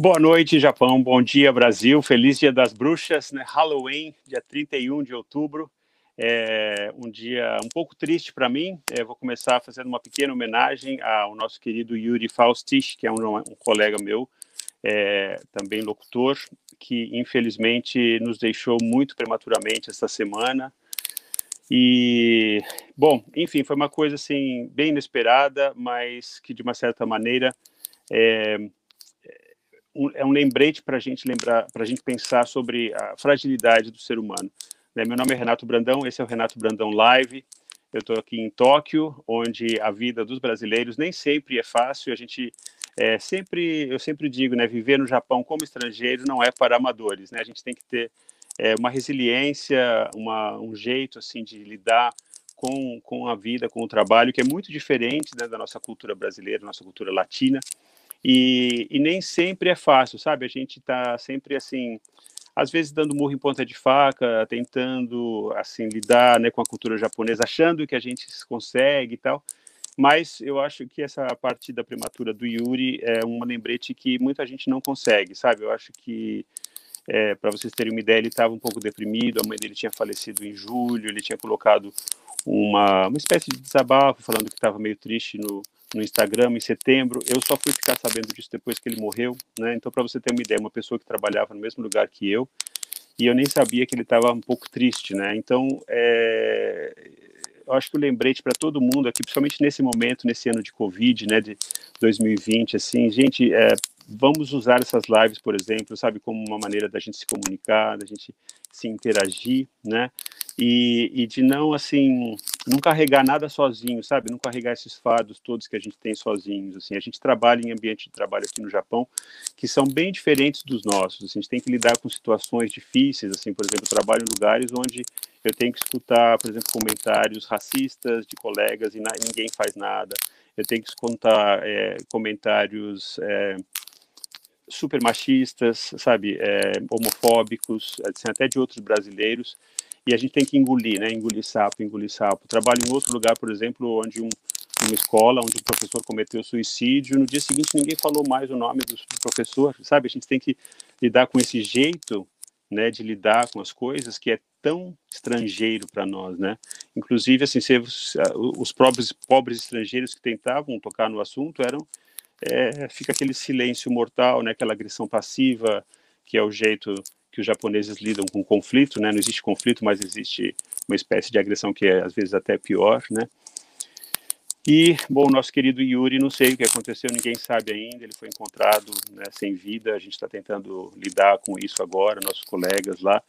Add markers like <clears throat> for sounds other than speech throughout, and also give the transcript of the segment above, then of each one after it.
Boa noite, Japão. Bom dia, Brasil. Feliz Dia das Bruxas, né? Halloween, dia 31 de outubro. É um dia um pouco triste para mim. É, vou começar fazendo uma pequena homenagem ao nosso querido Yuri Faustich, que é um, um colega meu, é, também locutor, que infelizmente nos deixou muito prematuramente esta semana. E, bom, enfim, foi uma coisa assim bem inesperada, mas que de uma certa maneira é, um, é um lembrete para a gente lembrar, para a gente pensar sobre a fragilidade do ser humano. Né? Meu nome é Renato Brandão, esse é o Renato Brandão Live. Eu estou aqui em Tóquio, onde a vida dos brasileiros nem sempre é fácil. A gente é, sempre, eu sempre digo, né, viver no Japão como estrangeiro não é para amadores, né? A gente tem que ter é, uma resiliência, uma, um jeito assim de lidar com, com a vida, com o trabalho, que é muito diferente né, da nossa cultura brasileira, nossa cultura latina. E, e nem sempre é fácil, sabe? A gente está sempre assim, às vezes dando murro em ponta de faca, tentando assim lidar né, com a cultura japonesa, achando que a gente consegue e tal. Mas eu acho que essa partida prematura do Yuri é uma lembrete que muita gente não consegue, sabe? Eu acho que é, para vocês terem uma ideia, ele estava um pouco deprimido, a mãe dele tinha falecido em julho, ele tinha colocado uma, uma espécie de desabafo, falando que estava meio triste no, no Instagram em setembro. Eu só fui ficar sabendo disso depois que ele morreu, né? Então, para você ter uma ideia, uma pessoa que trabalhava no mesmo lugar que eu, e eu nem sabia que ele estava um pouco triste, né? Então, é, eu acho que o lembrete para todo mundo aqui, principalmente nesse momento, nesse ano de Covid, né, de 2020, assim, gente, é, vamos usar essas lives, por exemplo, sabe, como uma maneira da gente se comunicar, da gente se interagir, né? E, e, de não, assim, não carregar nada sozinho, sabe? Não carregar esses fardos todos que a gente tem sozinhos, assim. A gente trabalha em ambiente de trabalho aqui no Japão que são bem diferentes dos nossos. Assim, a gente tem que lidar com situações difíceis, assim, por exemplo, eu trabalho em lugares onde eu tenho que escutar, por exemplo, comentários racistas de colegas e ninguém faz nada. Eu tenho que escutar é, comentários é, super machistas, sabe, é, homofóbicos, assim, até de outros brasileiros, e a gente tem que engolir, né, engolir sapo, engolir sapo. Trabalho em outro lugar, por exemplo, onde um, uma escola, onde o professor cometeu suicídio, no dia seguinte ninguém falou mais o nome do, do professor, sabe, a gente tem que lidar com esse jeito, né, de lidar com as coisas que é tão estrangeiro para nós, né? Inclusive, assim, se, os próprios pobres estrangeiros que tentavam tocar no assunto eram é, fica aquele silêncio mortal, né, aquela agressão passiva, que é o jeito que os japoneses lidam com conflito, né? Não existe conflito, mas existe uma espécie de agressão que é às vezes até pior, né? E, bom, nosso querido Yuri, não sei o que aconteceu, ninguém sabe ainda, ele foi encontrado né, sem vida, a gente está tentando lidar com isso agora, nossos colegas lá,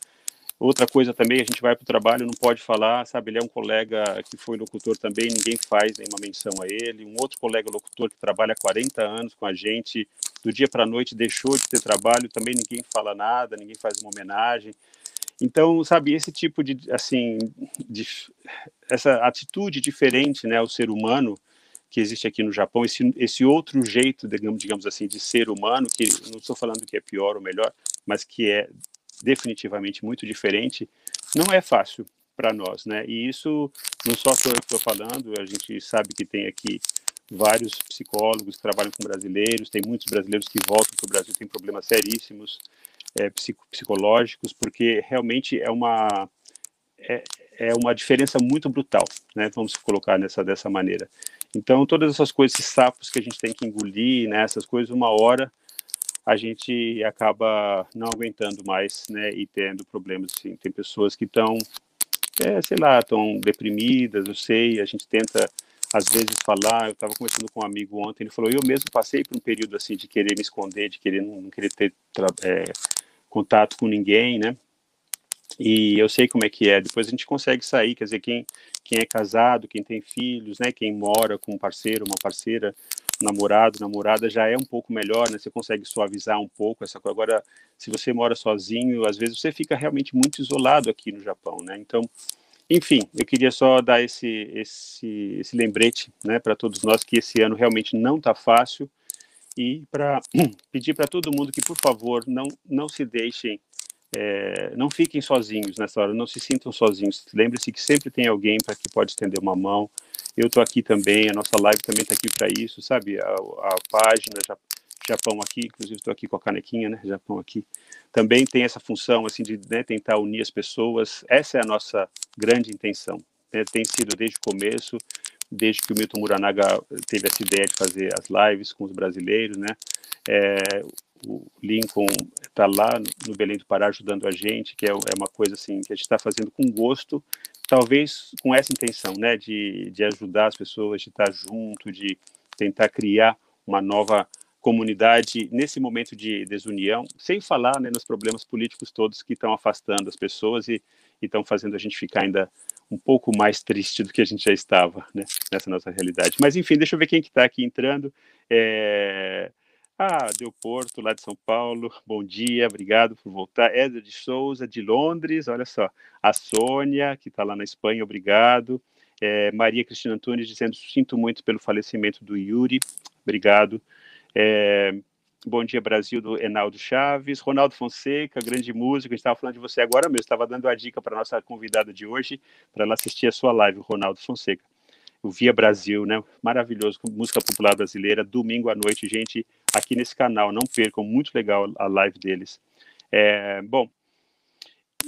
Outra coisa também, a gente vai para o trabalho, não pode falar, sabe? Ele é um colega que foi locutor também, ninguém faz nenhuma menção a ele. Um outro colega locutor que trabalha há 40 anos com a gente, do dia para a noite deixou de ter trabalho, também ninguém fala nada, ninguém faz uma homenagem. Então, sabe, esse tipo de, assim, de, essa atitude diferente, né, ao ser humano que existe aqui no Japão, esse, esse outro jeito, digamos, digamos assim, de ser humano, que não estou falando que é pior ou melhor, mas que é definitivamente muito diferente, não é fácil para nós, né? E isso não só sou eu que estou falando, a gente sabe que tem aqui vários psicólogos que trabalham com brasileiros, tem muitos brasileiros que voltam para o Brasil, tem problemas seríssimos é, psicológicos, porque realmente é uma é, é uma diferença muito brutal, né? Vamos colocar nessa dessa maneira. Então todas essas coisas, esses sapos que a gente tem que engolir, né? Essas coisas, uma hora a gente acaba não aguentando mais, né, e tendo problemas, assim, tem pessoas que estão, é, sei lá, estão deprimidas, eu sei, a gente tenta, às vezes, falar, eu estava conversando com um amigo ontem, ele falou, eu mesmo passei por um período, assim, de querer me esconder, de querer não, não querer ter é, contato com ninguém, né, e eu sei como é que é, depois a gente consegue sair, quer dizer, quem, quem é casado, quem tem filhos, né, quem mora com um parceiro, uma parceira, namorado, namorada, já é um pouco melhor, né? Você consegue suavizar um pouco essa coisa. Agora, se você mora sozinho, às vezes você fica realmente muito isolado aqui no Japão, né? Então, enfim, eu queria só dar esse esse, esse lembrete, né, para todos nós que esse ano realmente não está fácil e para <clears throat> pedir para todo mundo que, por favor, não não se deixem é, não fiquem sozinhos nessa hora, não se sintam sozinhos. Lembre-se que sempre tem alguém para que pode estender uma mão, eu estou aqui também, a nossa live também está aqui para isso, sabe? A, a, página Japão aqui, inclusive estou aqui com a canequinha, né? Japão aqui. Também tem essa função assim de né, tentar unir as pessoas. Essa é a nossa grande intenção. Né? Tem sido desde o começo, desde que o Milton Muranaga teve essa ideia de fazer as lives com os brasileiros, né? É, o Lincoln está lá no Belém do Pará ajudando a gente, que é, é uma coisa assim que a gente está fazendo com gosto, talvez com essa intenção, né, de, de ajudar as pessoas, de estar junto, de tentar criar uma nova comunidade nesse momento de desunião, sem falar né, nos problemas políticos todos que estão afastando as pessoas e estão fazendo a gente ficar ainda um pouco mais triste do que a gente já estava né, nessa nossa realidade. Mas enfim, deixa eu ver quem que está aqui entrando. É... Ah, Deu Porto, lá de São Paulo, bom dia, obrigado por voltar. Éder de Souza, de Londres, olha só. A Sônia, que está lá na Espanha, obrigado. É, Maria Cristina Antunes dizendo, sinto muito pelo falecimento do Yuri, obrigado. É, bom dia, Brasil, do Enaldo Chaves. Ronaldo Fonseca, grande músico, a gente estava falando de você agora mesmo, estava dando a dica para a nossa convidada de hoje, para ela assistir a sua live, Ronaldo Fonseca o Via Brasil, né? Maravilhoso, música popular brasileira, domingo à noite, gente, aqui nesse canal, não percam, muito legal a live deles. É, bom,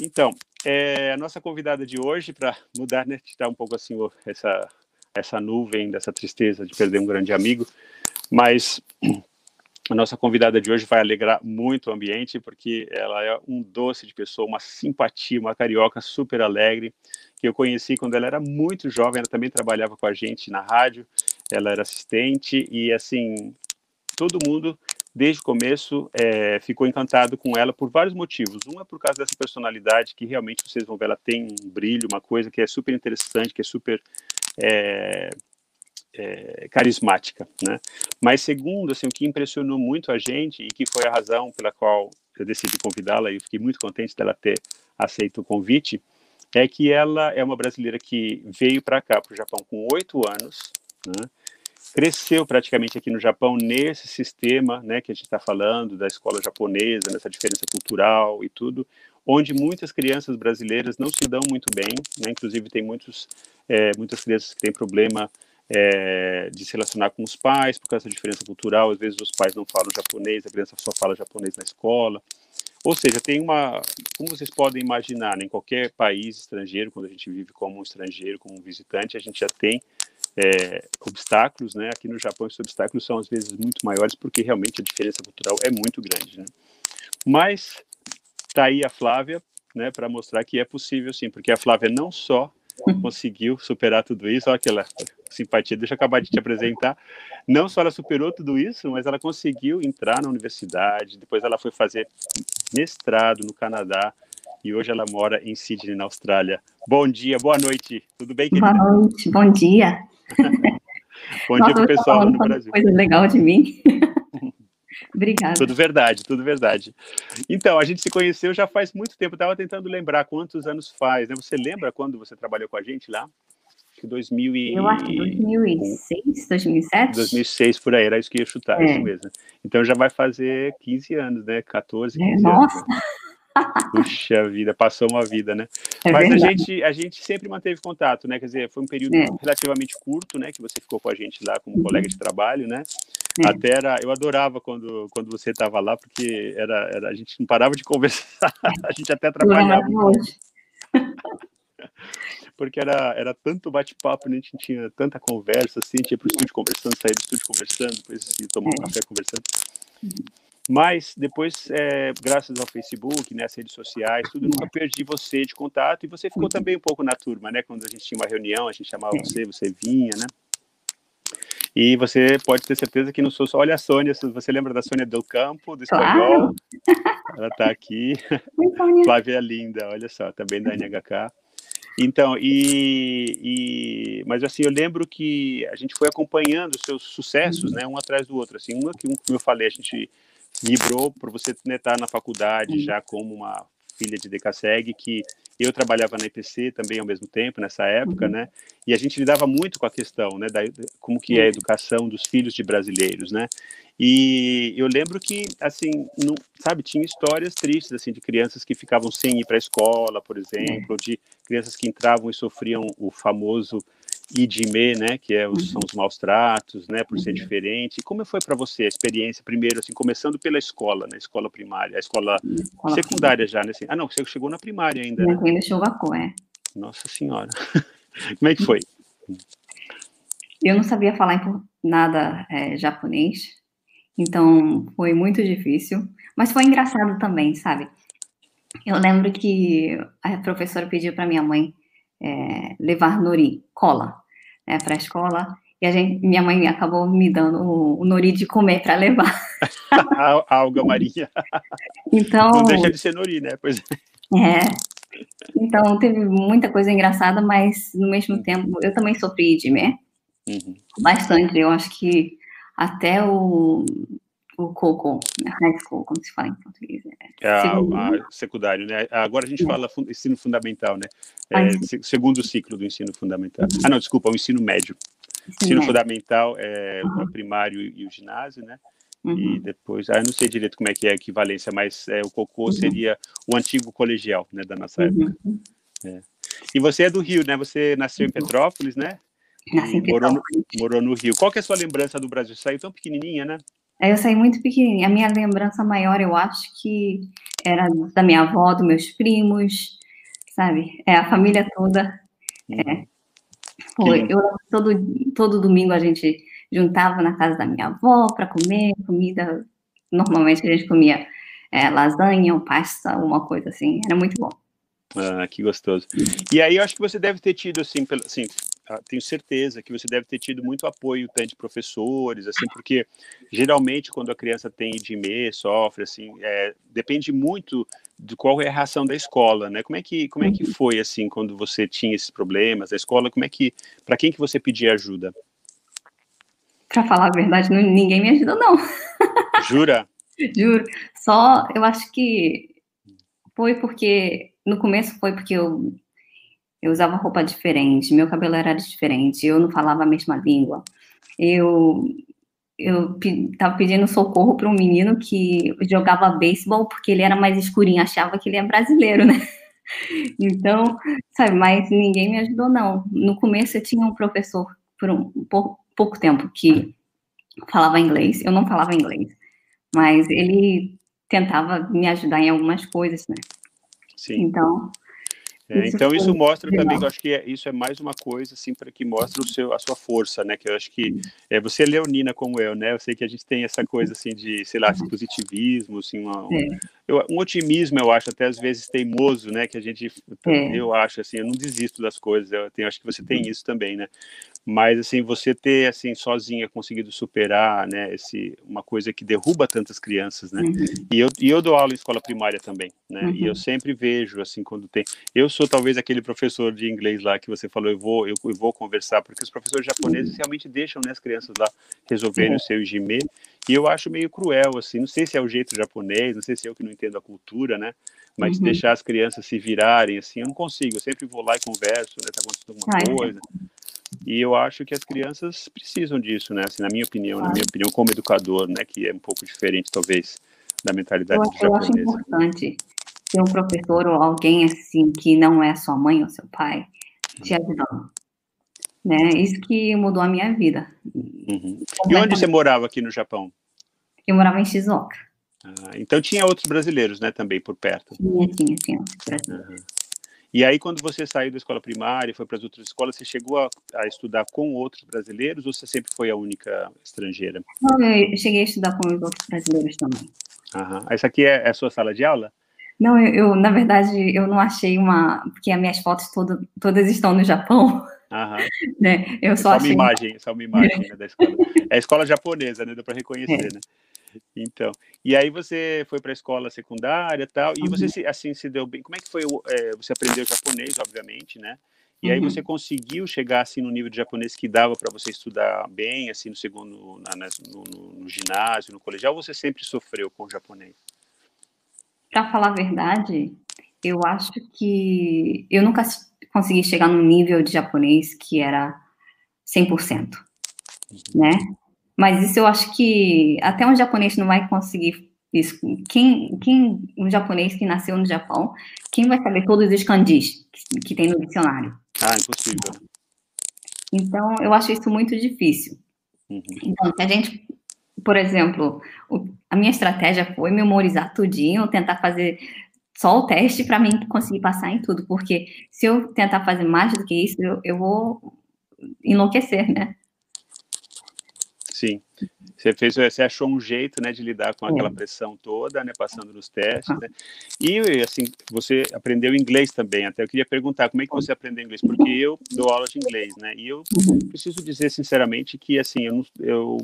então, é, a nossa convidada de hoje, para mudar, né, tirar um pouco assim essa, essa nuvem dessa tristeza de perder um grande amigo, mas a nossa convidada de hoje vai alegrar muito o ambiente, porque ela é um doce de pessoa, uma simpatia, uma carioca super alegre, que eu conheci quando ela era muito jovem, ela também trabalhava com a gente na rádio, ela era assistente e assim, todo mundo desde o começo é, ficou encantado com ela por vários motivos. Um é por causa dessa personalidade que realmente vocês vão ver, ela tem um brilho, uma coisa que é super interessante, que é super é, é, carismática, né? Mas segundo, assim, o que impressionou muito a gente e que foi a razão pela qual eu decidi convidá-la e fiquei muito contente dela ter aceito o convite, é que ela é uma brasileira que veio para cá, para o Japão, com oito anos, né? Cresceu praticamente aqui no Japão nesse sistema né, que a gente está falando, da escola japonesa, nessa diferença cultural e tudo, onde muitas crianças brasileiras não se dão muito bem, né? inclusive tem muitos, é, muitas crianças que têm problema é, de se relacionar com os pais por causa da diferença cultural, às vezes os pais não falam japonês, a criança só fala japonês na escola, ou seja, tem uma, como vocês podem imaginar, né, em qualquer país estrangeiro, quando a gente vive como um estrangeiro, como um visitante, a gente já tem é, obstáculos, né? Aqui no Japão esses obstáculos são às vezes muito maiores porque realmente a diferença cultural é muito grande, né? Mas tá aí a Flávia, né, para mostrar que é possível sim, porque a Flávia não só conseguiu superar tudo isso, olha aquela simpatia, deixa eu acabar de te apresentar. Não só ela superou tudo isso, mas ela conseguiu entrar na universidade, depois ela foi fazer mestrado no Canadá e hoje ela mora em Sydney, na Austrália. Bom dia, boa noite, tudo bem, querida? Boa noite, bom dia. <laughs> bom Nossa, dia para o pessoal no Brasil. Coisa legal de mim. <laughs> Obrigada. Tudo verdade, tudo verdade. Então, a gente se conheceu já faz muito tempo, estava tentando lembrar quantos anos faz, né? Você lembra quando você trabalhou com a gente lá? Acho que 2000 e... Eu acho que 2006, 2007? 2006, por aí, era isso que ia chutar, é. isso mesmo. Então já vai fazer 15 anos, né? 14, 15 é, anos. Nossa! Né? Puxa vida, passou uma vida, né? É Mas verdade. a gente, a gente sempre manteve contato, né? Quer dizer, foi um período é. relativamente curto, né? Que você ficou com a gente lá como uhum. colega de trabalho, né? É. Até era, eu adorava quando, quando você estava lá, porque era, era, a gente não parava de <laughs> conversar, a gente até atrapalhava. <laughs> porque era, era tanto bate-papo, né? a gente tinha tanta conversa, assim, tinha para o estúdio conversando, sair do estúdio conversando, depois tomar um é. café conversando. Uhum. Mas depois, é, graças ao Facebook, né, as redes sociais, tudo, nunca perdi você de contato e você ficou também um pouco na turma, né? Quando a gente tinha uma reunião, a gente chamava você, você vinha, né? E você pode ter certeza que não sou só. Olha a Sônia, você lembra da Sônia Del Campo, do Espanhol? Claro. <laughs> Ela está aqui. Flávia é linda, olha só, também da NHK. Então, e, e, mas assim, eu lembro que a gente foi acompanhando os seus sucessos, né, um atrás do outro. Assim, que, como eu falei, a gente vibrou por você estar né, tá na faculdade já como uma filha de Decaseg, que eu trabalhava na IPC também ao mesmo tempo, nessa época, uhum. né? E a gente lidava muito com a questão, né, da, como que é a educação dos filhos de brasileiros, né? E eu lembro que, assim, não, sabe, tinha histórias tristes, assim, de crianças que ficavam sem ir para a escola, por exemplo, de crianças que entravam e sofriam o famoso idime, né, que é os, são os maus tratos, né, por ser diferente. E como foi para você a experiência, primeiro, assim, começando pela escola, né, escola primária, a escola, escola secundária primária. já, né? Assim, ah, não, você chegou na primária ainda. Né? Ainda chegou é. Nossa Senhora. <laughs> como é que foi? Eu não sabia falar nada é, japonês, então foi muito difícil, mas foi engraçado também, sabe? Eu lembro que a professora pediu para minha mãe é, levar nori, cola, né, para a escola. E a gente, minha mãe acabou me dando o, o nori de comer para levar. <laughs> a alga marinha. Então. Não deixa de ser nori, né? Pois é. é. Então teve muita coisa engraçada, mas no mesmo uhum. tempo eu também sofri de né? Uhum. Bastante. Eu acho que até o o Coco, né? high school, como se fala em português. É, é a, a, secundário, né? Agora a gente fala ensino fundamental, né? É, segundo ciclo do ensino fundamental. Ah, não, desculpa, o ensino médio. Ensino, ensino fundamental é uhum. o primário e o ginásio, né? Uhum. E depois, ah, eu não sei direito como é que é a equivalência, mas é, o Cocô uhum. seria o antigo colegial, né, da nossa época. Uhum. É. E você é do Rio, né? Você nasceu em uhum. Petrópolis, né? Nasci em morou no, morou no Rio. Qual que é a sua lembrança do Brasil? Saiu tão pequenininha, né? Eu saí muito pequenininha. A minha lembrança maior, eu acho que era da minha avó, dos meus primos, sabe? É a família toda. É. Foi. Eu, todo, todo domingo a gente juntava na casa da minha avó para comer comida. Normalmente a gente comia é, lasanha ou pasta, uma coisa assim. Era muito bom. Ah, que gostoso. E aí eu acho que você deve ter tido, assim, pelo, assim tenho certeza que você deve ter tido muito apoio tanto de professores, assim, porque geralmente quando a criança tem IDME, sofre, assim, é, depende muito de qual é a reação da escola, né? Como é que como é que uhum. foi assim quando você tinha esses problemas da escola? Como é que para quem que você pedia ajuda? Para falar a verdade, não, ninguém me ajudou não. Jura? <laughs> Juro. Só eu acho que foi porque no começo foi porque eu eu usava roupa diferente, meu cabelo era diferente, eu não falava a mesma língua. Eu eu estava pedindo socorro para um menino que jogava beisebol porque ele era mais escurinho, achava que ele é brasileiro, né? <laughs> Então, sabe, mas ninguém me ajudou, não. No começo eu tinha um professor por um por pouco tempo que falava inglês, eu não falava inglês, mas ele tentava me ajudar em algumas coisas, né? Sim. Então, é, então isso mostra também, eu acho que é, isso é mais uma coisa assim para que mostre o seu, a sua força, né? Que eu acho que é, você é leonina como eu, né? Eu sei que a gente tem essa coisa assim de, sei lá, positivismo, assim, uma, um, é. eu, um otimismo, eu acho até às vezes teimoso, né? Que a gente, é. eu acho assim, eu não desisto das coisas. Eu tenho, acho que você tem isso também, né? Mas assim você ter assim sozinha conseguido superar né esse uma coisa que derruba tantas crianças né uhum. e eu e eu dou aula em escola primária também né uhum. e eu uhum. sempre vejo assim quando tem eu sou talvez aquele professor de inglês lá que você falou eu vou eu, eu vou conversar porque os professores japoneses uhum. realmente deixam né, as crianças lá resolverem o seu jime e eu acho meio cruel assim não sei se é o jeito japonês não sei se é eu que não entendo a cultura né mas uhum. deixar as crianças se virarem assim eu não consigo eu sempre vou lá e converso né tá acontecendo alguma ah, coisa e eu acho que as crianças precisam disso, né? Assim, na minha opinião, na minha opinião como educador, né? Que é um pouco diferente, talvez, da mentalidade eu, do japonês. Eu acho importante ter um professor ou alguém assim que não é sua mãe ou seu pai te uhum. ajudando. Né? Isso que mudou a minha vida. Uhum. E onde você morava aqui no Japão? Eu morava em Shizuoka. Ah, então tinha outros brasileiros, né, também por perto. Tinha, tinha, tinha. Uhum. E aí, quando você saiu da escola primária e foi para as outras escolas, você chegou a, a, estudar com outros brasileiros ou você sempre foi a única estrangeira? Não, eu cheguei a estudar com os outros brasileiros também. Aham. Essa aqui é, é a sua sala de aula? Não, eu, eu, na verdade, eu não achei uma... Porque as minhas fotos todo, todas estão no Japão. Aham. <laughs> né? Eu só, só achei... uma imagem, só uma imagem <laughs> né, da escola. É a escola japonesa, né? Dá para reconhecer, é. né? Então, e aí você foi para a escola secundária tal, e uhum. você assim se deu bem. Como é que foi? É, você aprendeu japonês, obviamente, né? E uhum. aí você conseguiu chegar assim no nível de japonês que dava para você estudar bem, assim no segundo, na, no, no, no, ginásio, no colegial. Ou você sempre sofreu com o japonês? Para falar a verdade, eu acho que eu nunca consegui chegar num nível de japonês que era 100%, uhum. né? Mas isso eu acho que até um japonês não vai conseguir isso. Quem, quem um japonês que nasceu no Japão, quem vai saber todos os kanjis que, que tem no dicionário? Ah, impossível. Então, eu acho isso muito difícil. Uhum. Então, se a gente, por exemplo, o, a minha estratégia foi memorizar tudinho, tentar fazer só o teste para mim conseguir passar em tudo, porque se eu tentar fazer mais do que isso, eu, eu vou enlouquecer, né? Você fez, você achou um jeito, né, de lidar com aquela pressão toda, né, passando nos testes, né? E assim, você aprendeu inglês também. Até eu queria perguntar como é que você aprendeu inglês, porque eu dou aula de inglês, né? E eu uhum. preciso dizer sinceramente que assim, eu não, eu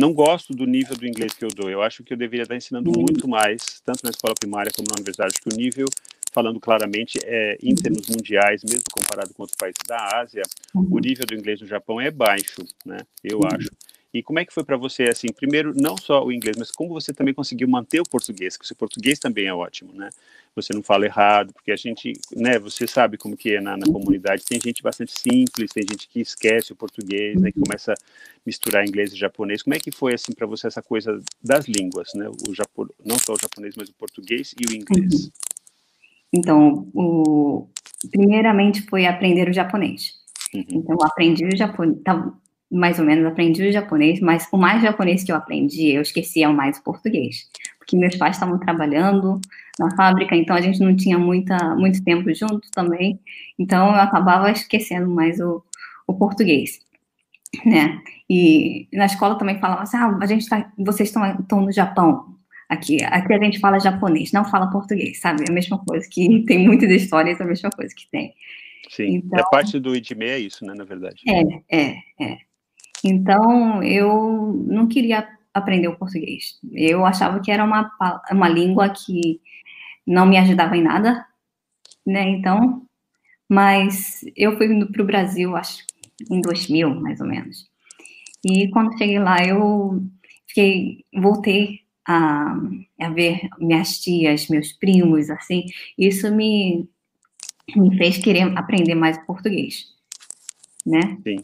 não gosto do nível do inglês que eu dou. Eu acho que eu deveria estar ensinando uhum. muito mais, tanto na escola primária como na universidade, que o nível falando claramente, é, em termos mundiais, mesmo comparado com outros países da Ásia, o uhum. nível do inglês no Japão é baixo, né? Eu acho. E como é que foi para você, assim, primeiro, não só o inglês, mas como você também conseguiu manter o português, que o seu português também é ótimo, né? Você não fala errado, porque a gente, né, você sabe como que é na, na comunidade, tem gente bastante simples, tem gente que esquece o português, né, que começa a misturar inglês e japonês. Como é que foi, assim, para você essa coisa das línguas, né? O Japo, não só o japonês, mas o português e o inglês. Então, o, primeiramente foi aprender o japonês. Uhum. Então, aprendi o japonês, mais ou menos aprendi o japonês, mas o mais japonês que eu aprendi, eu esquecia mais o português, porque meus pais estavam trabalhando na fábrica, então a gente não tinha muita, muito tempo junto também, então eu acabava esquecendo mais o, o português, né? E na escola também falava assim, ah, a gente tá, vocês estão, no Japão, aqui, aqui a gente fala japonês, não fala português, sabe? É a mesma coisa que <laughs> tem muitas histórias, é a mesma coisa que tem. Sim, é então, é parte do IDME, é isso, né, na verdade. É, é, é. Então, eu não queria aprender o português. Eu achava que era uma, uma língua que não me ajudava em nada, né? Então, mas eu fui para o Brasil, acho, em 2000, mais ou menos. E quando cheguei lá, eu fiquei, voltei a, a ver minhas tias, meus primos, assim. Isso me, me fez querer aprender mais português, né? Sim.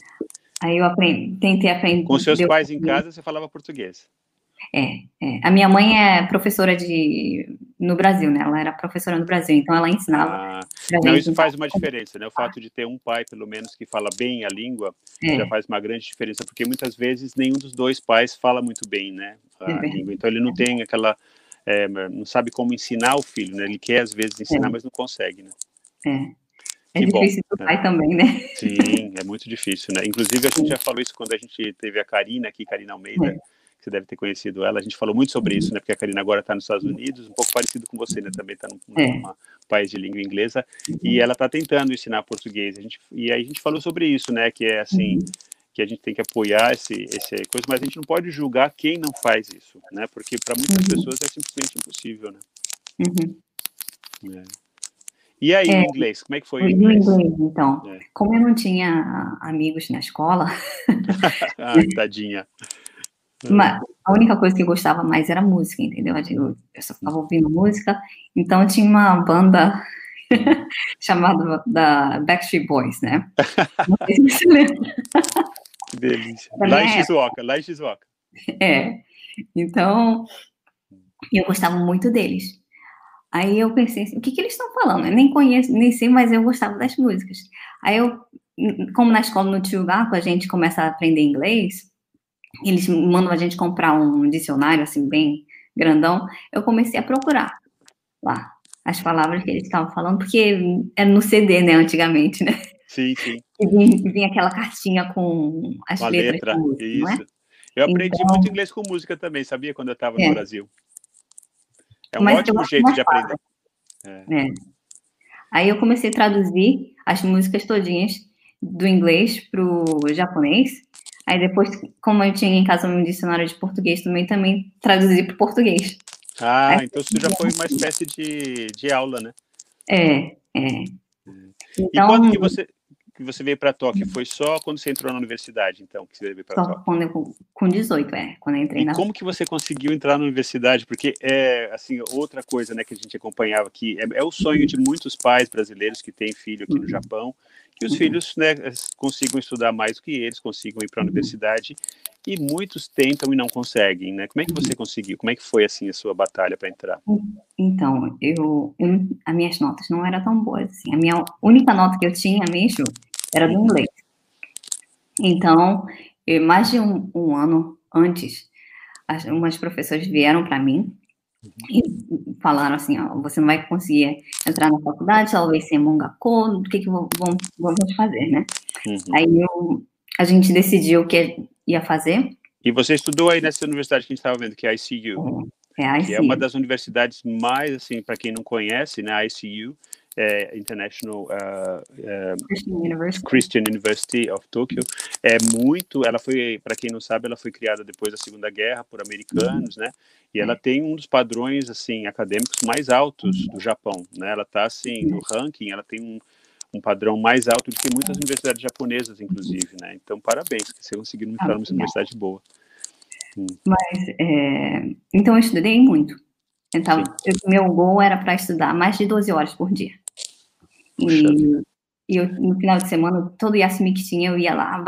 Aí eu aprendi, tentei aprender. Com seus pais em casa, você falava português? É, é, A minha mãe é professora de no Brasil, né? Ela era professora no Brasil, então ela ensinava. Ah, não, isso faz uma diferença, né? O fato de ter um pai, pelo menos, que fala bem a língua, é. já faz uma grande diferença, porque muitas vezes nenhum dos dois pais fala muito bem, né? A é língua. Então ele não tem aquela, é, não sabe como ensinar o filho, né? Ele quer às vezes ensinar, é. mas não consegue, né? É. É que difícil bom, do pai né? também, né? Sim, <laughs> é muito difícil, né? Inclusive, a gente já falou isso quando a gente teve a Karina aqui, Karina Almeida, é. que você deve ter conhecido ela. A gente falou muito sobre isso, né? Porque a Karina agora está nos Estados Unidos, um pouco parecido com você, né? Também está num é. país de língua inglesa. E ela está tentando ensinar português. A gente, e aí a gente falou sobre isso, né? Que é assim, uhum. que a gente tem que apoiar esse, esse coisa, mas a gente não pode julgar quem não faz isso, né? Porque para muitas uhum. pessoas é simplesmente impossível, né? Uhum. É. E aí, é, inglês? Como é que foi o inglês? inglês então, é. como eu não tinha amigos na escola... <laughs> ah, <laughs> tadinha. Mas a única coisa que eu gostava mais era música, entendeu? Eu, eu só ficava ouvindo música. Então, tinha uma banda <laughs> chamada da Backstreet Boys, né? Não sei se você lembra. Que delícia. Lá em Shizuoka, lá em Shizuoka. É. Então, eu gostava muito deles. Aí eu pensei assim, o que, que eles estão falando? Eu nem conheço, nem sei, mas eu gostava das músicas. Aí eu, como na escola no Tio Gaco a gente começa a aprender inglês, eles mandam a gente comprar um dicionário, assim, bem grandão, eu comecei a procurar lá as palavras que eles estavam falando, porque era no CD, né, antigamente, né? Sim, sim. E vinha, vinha aquela cartinha com as Uma letras. Letra, música, isso. É? Eu aprendi então, muito inglês com música também, sabia? Quando eu estava é. no Brasil. É um Mas ótimo jeito de aprender. É. É. Aí eu comecei a traduzir as músicas todinhas do inglês para o japonês. Aí depois, como eu tinha em casa um dicionário de português também, também traduzi para o português. Ah, Aí, então isso já foi uma <laughs> espécie de, de aula, né? É, é. Então, e quando que você, que você veio para Tóquio? Foi só quando você entrou na universidade, então, que você veio para Tóquio? Quando eu, com 18, é, quando eu entrei e na... como que você conseguiu entrar na universidade? Porque é, assim, outra coisa, né, que a gente acompanhava aqui, é, é o sonho de muitos pais brasileiros que têm filho aqui no uhum. Japão, que os uhum. filhos, né, consigam estudar mais do que eles, consigam ir para a uhum. universidade, e muitos tentam e não conseguem, né? Como é que você conseguiu? Como é que foi, assim, a sua batalha para entrar? Então, eu, eu, as minhas notas não eram tão boas, assim. A minha única nota que eu tinha mesmo era do inglês. Então, mais de um, um ano antes, as, umas professoras vieram para mim e falaram assim, ó, você não vai conseguir entrar na faculdade, talvez sem Mongakô, o que, que vamos, vamos fazer, né? Uhum. Aí eu, a gente decidiu o que ia fazer. E você estudou aí nessa universidade que a gente estava vendo, que é a ICU. É, é a ICU. Que é uma das universidades mais, assim, para quem não conhece, né, a ICU, é, International uh, uh, Christian, University. Christian, University. of Tokyo é muito ela foi para quem não sabe ela foi criada depois da Segunda Guerra por americanos né e ela tem um dos padrões assim acadêmicos mais altos do Japão né ela está assim no ranking ela tem um, um padrão mais alto do que muitas universidades japonesas inclusive né então parabéns que você conseguiu entrar numa universidade boa hum. mas é, então eu estudei muito então, eu, meu gol era para estudar mais de 12 horas por dia. E, e eu, no final de semana, todo Yasumi que tinha, eu ia lá,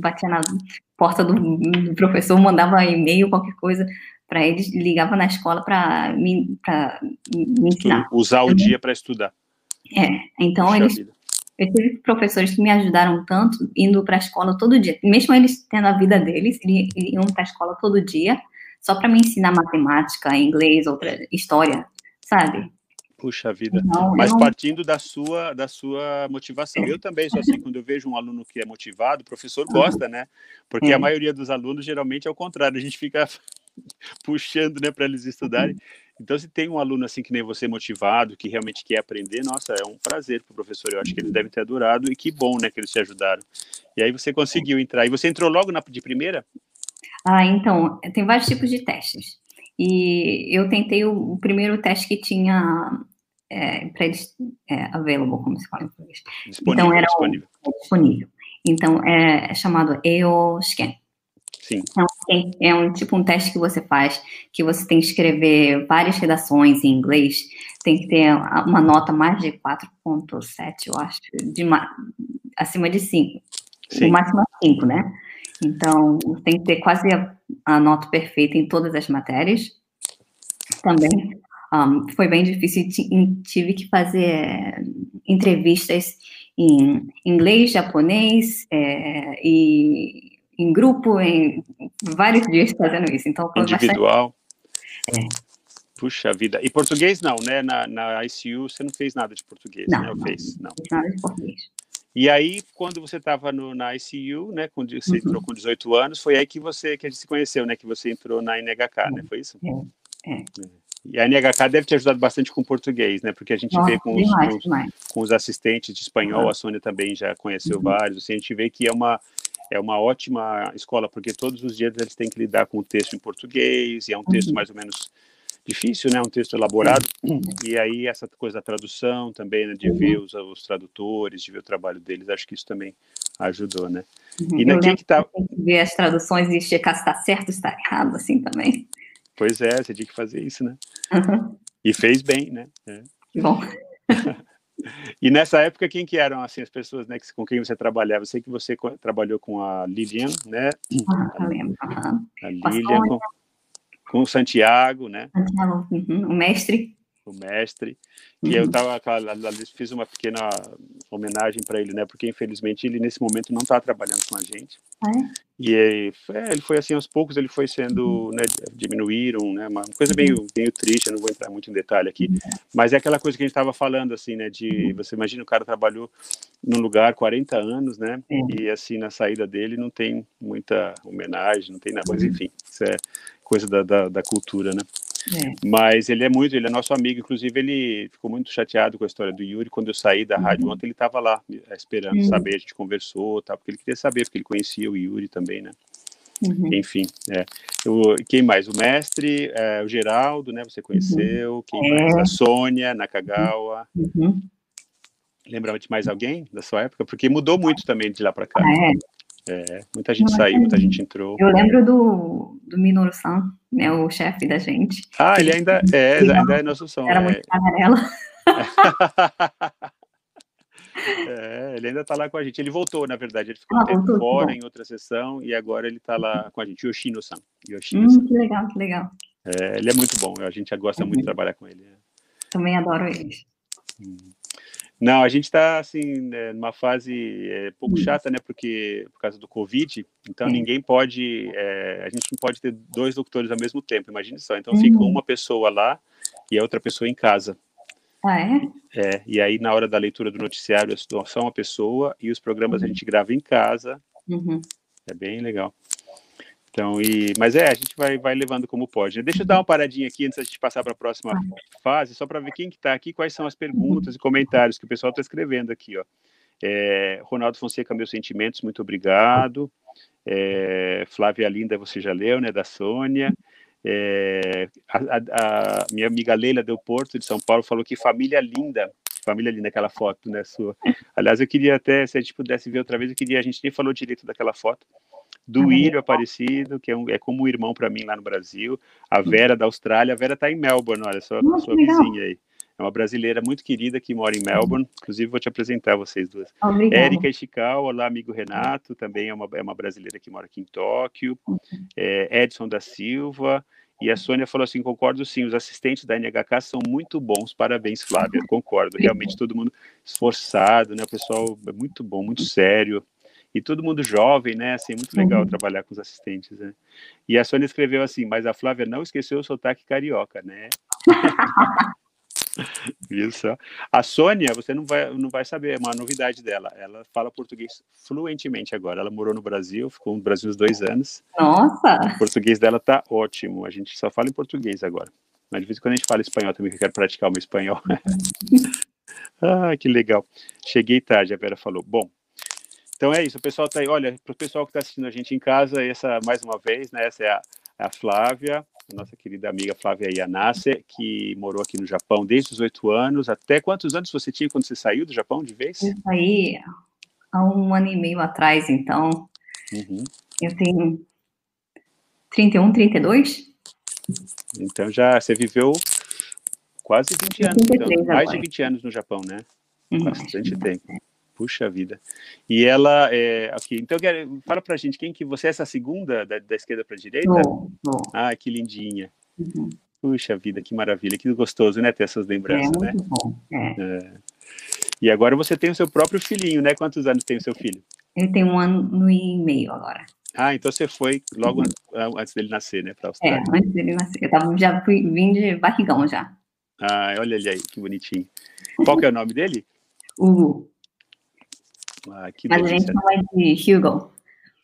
batia, na porta do, do, professor, mandava e-mail, qualquer coisa para eles, ligava na escola para me, me ensinar. Usar o dia para estudar. É, então Puxa eles. Vida. Eu tive professores que me ajudaram tanto indo para a escola todo dia, mesmo eles tendo a vida deles, eles iam para a escola todo dia, só para me ensinar matemática, inglês, outra história, sabe? Puxa vida. Não, Mas não... partindo da sua da sua motivação. Eu também sou assim, quando eu vejo um aluno que é motivado, o professor gosta, né? Porque a maioria dos alunos geralmente é o contrário, a gente fica <laughs> puxando, né, para eles estudarem. Então, se tem um aluno assim que nem você motivado, que realmente quer aprender, nossa, é um prazer para o professor. Eu acho que eles devem ter adorado e que bom, né, que eles te ajudaram. E aí você conseguiu entrar. E você entrou logo na de primeira? Ah, então, tem vários tipos de testes. E eu tentei o, o primeiro teste que tinha é, é, available, como se fala em português. Disponível, então, era disponível. O, disponível. Então, é, é chamado EOScan. Sim. Então, é um tipo um teste que você faz, que você tem que escrever várias redações em inglês, tem que ter uma nota mais de 4.7, eu acho, de acima de 5. Sim. O máximo é 5, né? Então, tem que ter quase a, a nota perfeita em todas as matérias. Também um, foi bem difícil, tive que fazer entrevistas em inglês, japonês é, e em grupo, em vários dias fazendo isso. Então, Individual. Bastante... É. Puxa vida. E português não, né? Na, na ICU você não fez nada de português, não, né? Não, fez, não. não nada de português. E aí, quando você estava na ICU, né, quando você uhum. entrou com 18 anos, foi aí que você que a gente se conheceu, né, que você entrou na NHK, né, foi isso? É. é. E a NHK deve ter ajudado bastante com português, né, porque a gente Nossa, vê com os, demais, com, demais. com, os, assistentes de espanhol, uhum. a Sônia também já conheceu uhum. vários, assim, a gente vê que é uma é uma ótima escola, porque todos os dias eles têm que lidar com o texto em português, e é um texto uhum. mais ou menos difícil, né? Um texto elaborado. E aí essa coisa da tradução também, né? De ver os, os tradutores, de ver o trabalho deles, acho que isso também ajudou, né? Uhum. E na quem que tá... ver as traduções e checar se está certo, se está errado, assim também. Pois é, você tinha que fazer isso, né? Uhum. E fez bem, né? É. Que bom. <laughs> e nessa época, quem que eram assim as pessoas, né, com quem você trabalhava? Eu sei que você trabalhou com a Lilian, né? Ah, a, lembro. Uhum. A Lilian, com, com o Santiago, né? Santiago, uhum, o mestre. O mestre. E eu tava, fiz uma pequena homenagem para ele, né? Porque infelizmente ele nesse momento não está trabalhando com a gente. Ah, é? E é, ele foi assim aos poucos, ele foi sendo, né, diminuíram, né? Uma coisa meio, meio triste, eu não vou entrar muito em detalhe aqui, mas é aquela coisa que a gente estava falando assim, né? De você imagina o cara trabalhou num lugar 40 anos, né? E assim na saída dele não tem muita homenagem, não tem nada, mas enfim, isso é coisa da, da, da cultura, né? É. Mas ele é muito, ele é nosso amigo, inclusive ele ficou muito chateado com a história do Yuri. Quando eu saí da rádio uhum. ontem, ele estava lá eh, esperando uhum. saber, a gente conversou, tá, porque ele queria saber, porque ele conhecia o Yuri também, né? Uhum. Enfim, é. Eu, quem mais? O mestre, é, o Geraldo, né? Você conheceu? Uhum. Quem mais? É. A Sônia, Nakagawa. Uhum. Lembrava de mais alguém da sua época? Porque mudou muito também de lá para cá. É. É, muita gente saiu, muita gente entrou. Eu lembro do, do Minoru-san, né, o chefe da gente. Ah, ele ainda é, ainda é nosso som. Era é. muito tagarela. <laughs> É, ele ainda está lá com a gente. Ele voltou, na verdade. Ele ficou ah, um tempo voltou, fora em outra sessão e agora ele está lá com a gente. Yoshino-san. Yoshino hum, que legal, que legal. É, ele é muito bom. A gente gosta uhum. muito de trabalhar com ele. Também adoro ele. Hum. Não, a gente está assim né, numa fase é, pouco hum. chata, né? Porque por causa do Covid, então é. ninguém pode, é, a gente não pode ter dois doutores ao mesmo tempo. Imagine só. Então uhum. fica uma pessoa lá e a outra pessoa em casa. Ah, é? É. E aí na hora da leitura do noticiário é só uma pessoa e os programas uhum. a gente grava em casa. Uhum. É bem legal. Então, e, mas é, a gente vai, vai levando como pode. Né? Deixa eu dar uma paradinha aqui antes de passar para a próxima fase, só para ver quem que está aqui, quais são as perguntas e comentários que o pessoal está escrevendo aqui. Ó. É, Ronaldo Fonseca, meus sentimentos, muito obrigado. É, Flávia Linda, você já leu, né, da Sônia. É, a, a, a, minha amiga Leila Del Porto, de São Paulo, falou que família linda, família linda, aquela foto, né, sua. Aliás, eu queria até, se a gente pudesse ver outra vez, eu queria, a gente nem falou direito daquela foto, do Ilho Aparecido, que é, um, é como um irmão para mim lá no Brasil, a Vera da Austrália, a Vera está em Melbourne, olha, sua, Nossa, sua vizinha aí. É uma brasileira muito querida que mora em Melbourne, inclusive vou te apresentar vocês duas. Érica Ishikawa, olá amigo Renato, também é uma, é uma brasileira que mora aqui em Tóquio. É, Edson da Silva, e a Sônia falou assim: concordo sim, os assistentes da NHK são muito bons, parabéns, Flávia. Concordo, realmente todo mundo esforçado, né? O pessoal é muito bom, muito sério e todo mundo jovem, né? Assim, muito legal uhum. trabalhar com os assistentes, né? E a Sônia escreveu assim, mas a Flávia não esqueceu o sotaque carioca, né? <laughs> <laughs> Só? A Sônia, você não vai, não vai saber, é uma novidade dela. Ela fala português fluentemente agora. Ela morou no Brasil, ficou no Brasil uns dois anos. Nossa! O português dela tá ótimo. A gente só fala em português agora. Mas de vez em quando a gente fala espanhol também, que eu quero praticar o meu espanhol. <laughs> ah, que legal. Cheguei tarde, a Vera falou. Bom, então é isso, o pessoal está aí, olha, para o pessoal que está assistindo a gente em casa, essa, mais uma vez, né, essa é a, é a Flávia, nossa querida amiga Flávia Yanase, que morou aqui no Japão desde os oito anos, até quantos anos você tinha quando você saiu do Japão de vez? Eu saí há um ano e meio atrás, então, uhum. eu tenho 31, 32. Então já, você viveu quase 20 anos, então, mais de 20 anos no Japão, né? Uhum. Bastante tempo. Puxa vida. E ela, é, aqui, então fala pra gente quem que você é essa segunda da, da esquerda para a direita? Não, não. Ah, que lindinha. Uhum. Puxa vida, que maravilha, que gostoso, né, ter essas lembranças, é, né? Muito bom. É. é. E agora você tem o seu próprio filhinho, né? Quantos anos tem o seu filho? Ele tem um ano e meio agora. Ah, então você foi logo uhum. antes dele nascer, né, para Austrália? É, antes dele nascer. Eu tava, já fui, vim de barrigão já. Ah, olha ele aí, que bonitinho. Qual que é o nome dele? Hugo. Ah, que Mas delícia. a gente chama de Hugo.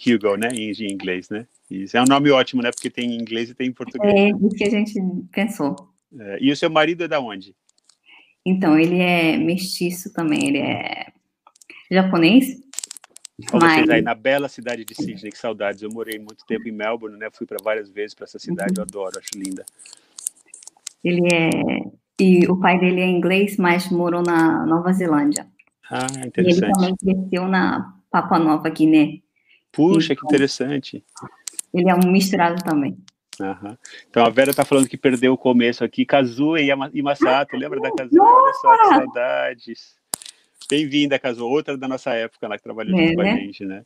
Hugo, né? Em, em inglês, né? Isso é um nome ótimo, né? Porque tem em inglês e tem em português. É isso que a gente pensou. É, e o seu marido é da onde? Então, ele é mestiço também, ele é japonês. Mas... vocês aí na bela cidade de Sydney, que saudades. Eu morei muito tempo em Melbourne, né? Fui para várias vezes para essa cidade, eu adoro, acho linda. Ele é. E o pai dele é inglês, mas morou na Nova Zelândia. Ah, interessante. E ele também cresceu na Papua Nova Guiné. Puxa, então, que interessante. Ele é um misturado também. Uhum. Então a Vera está falando que perdeu o começo aqui. Kazuo e Masato, lembra da Kazuo? Olha só que saudades. Bem-vinda, Kazuo, outra da nossa época lá que trabalhou é, com a né? gente, né?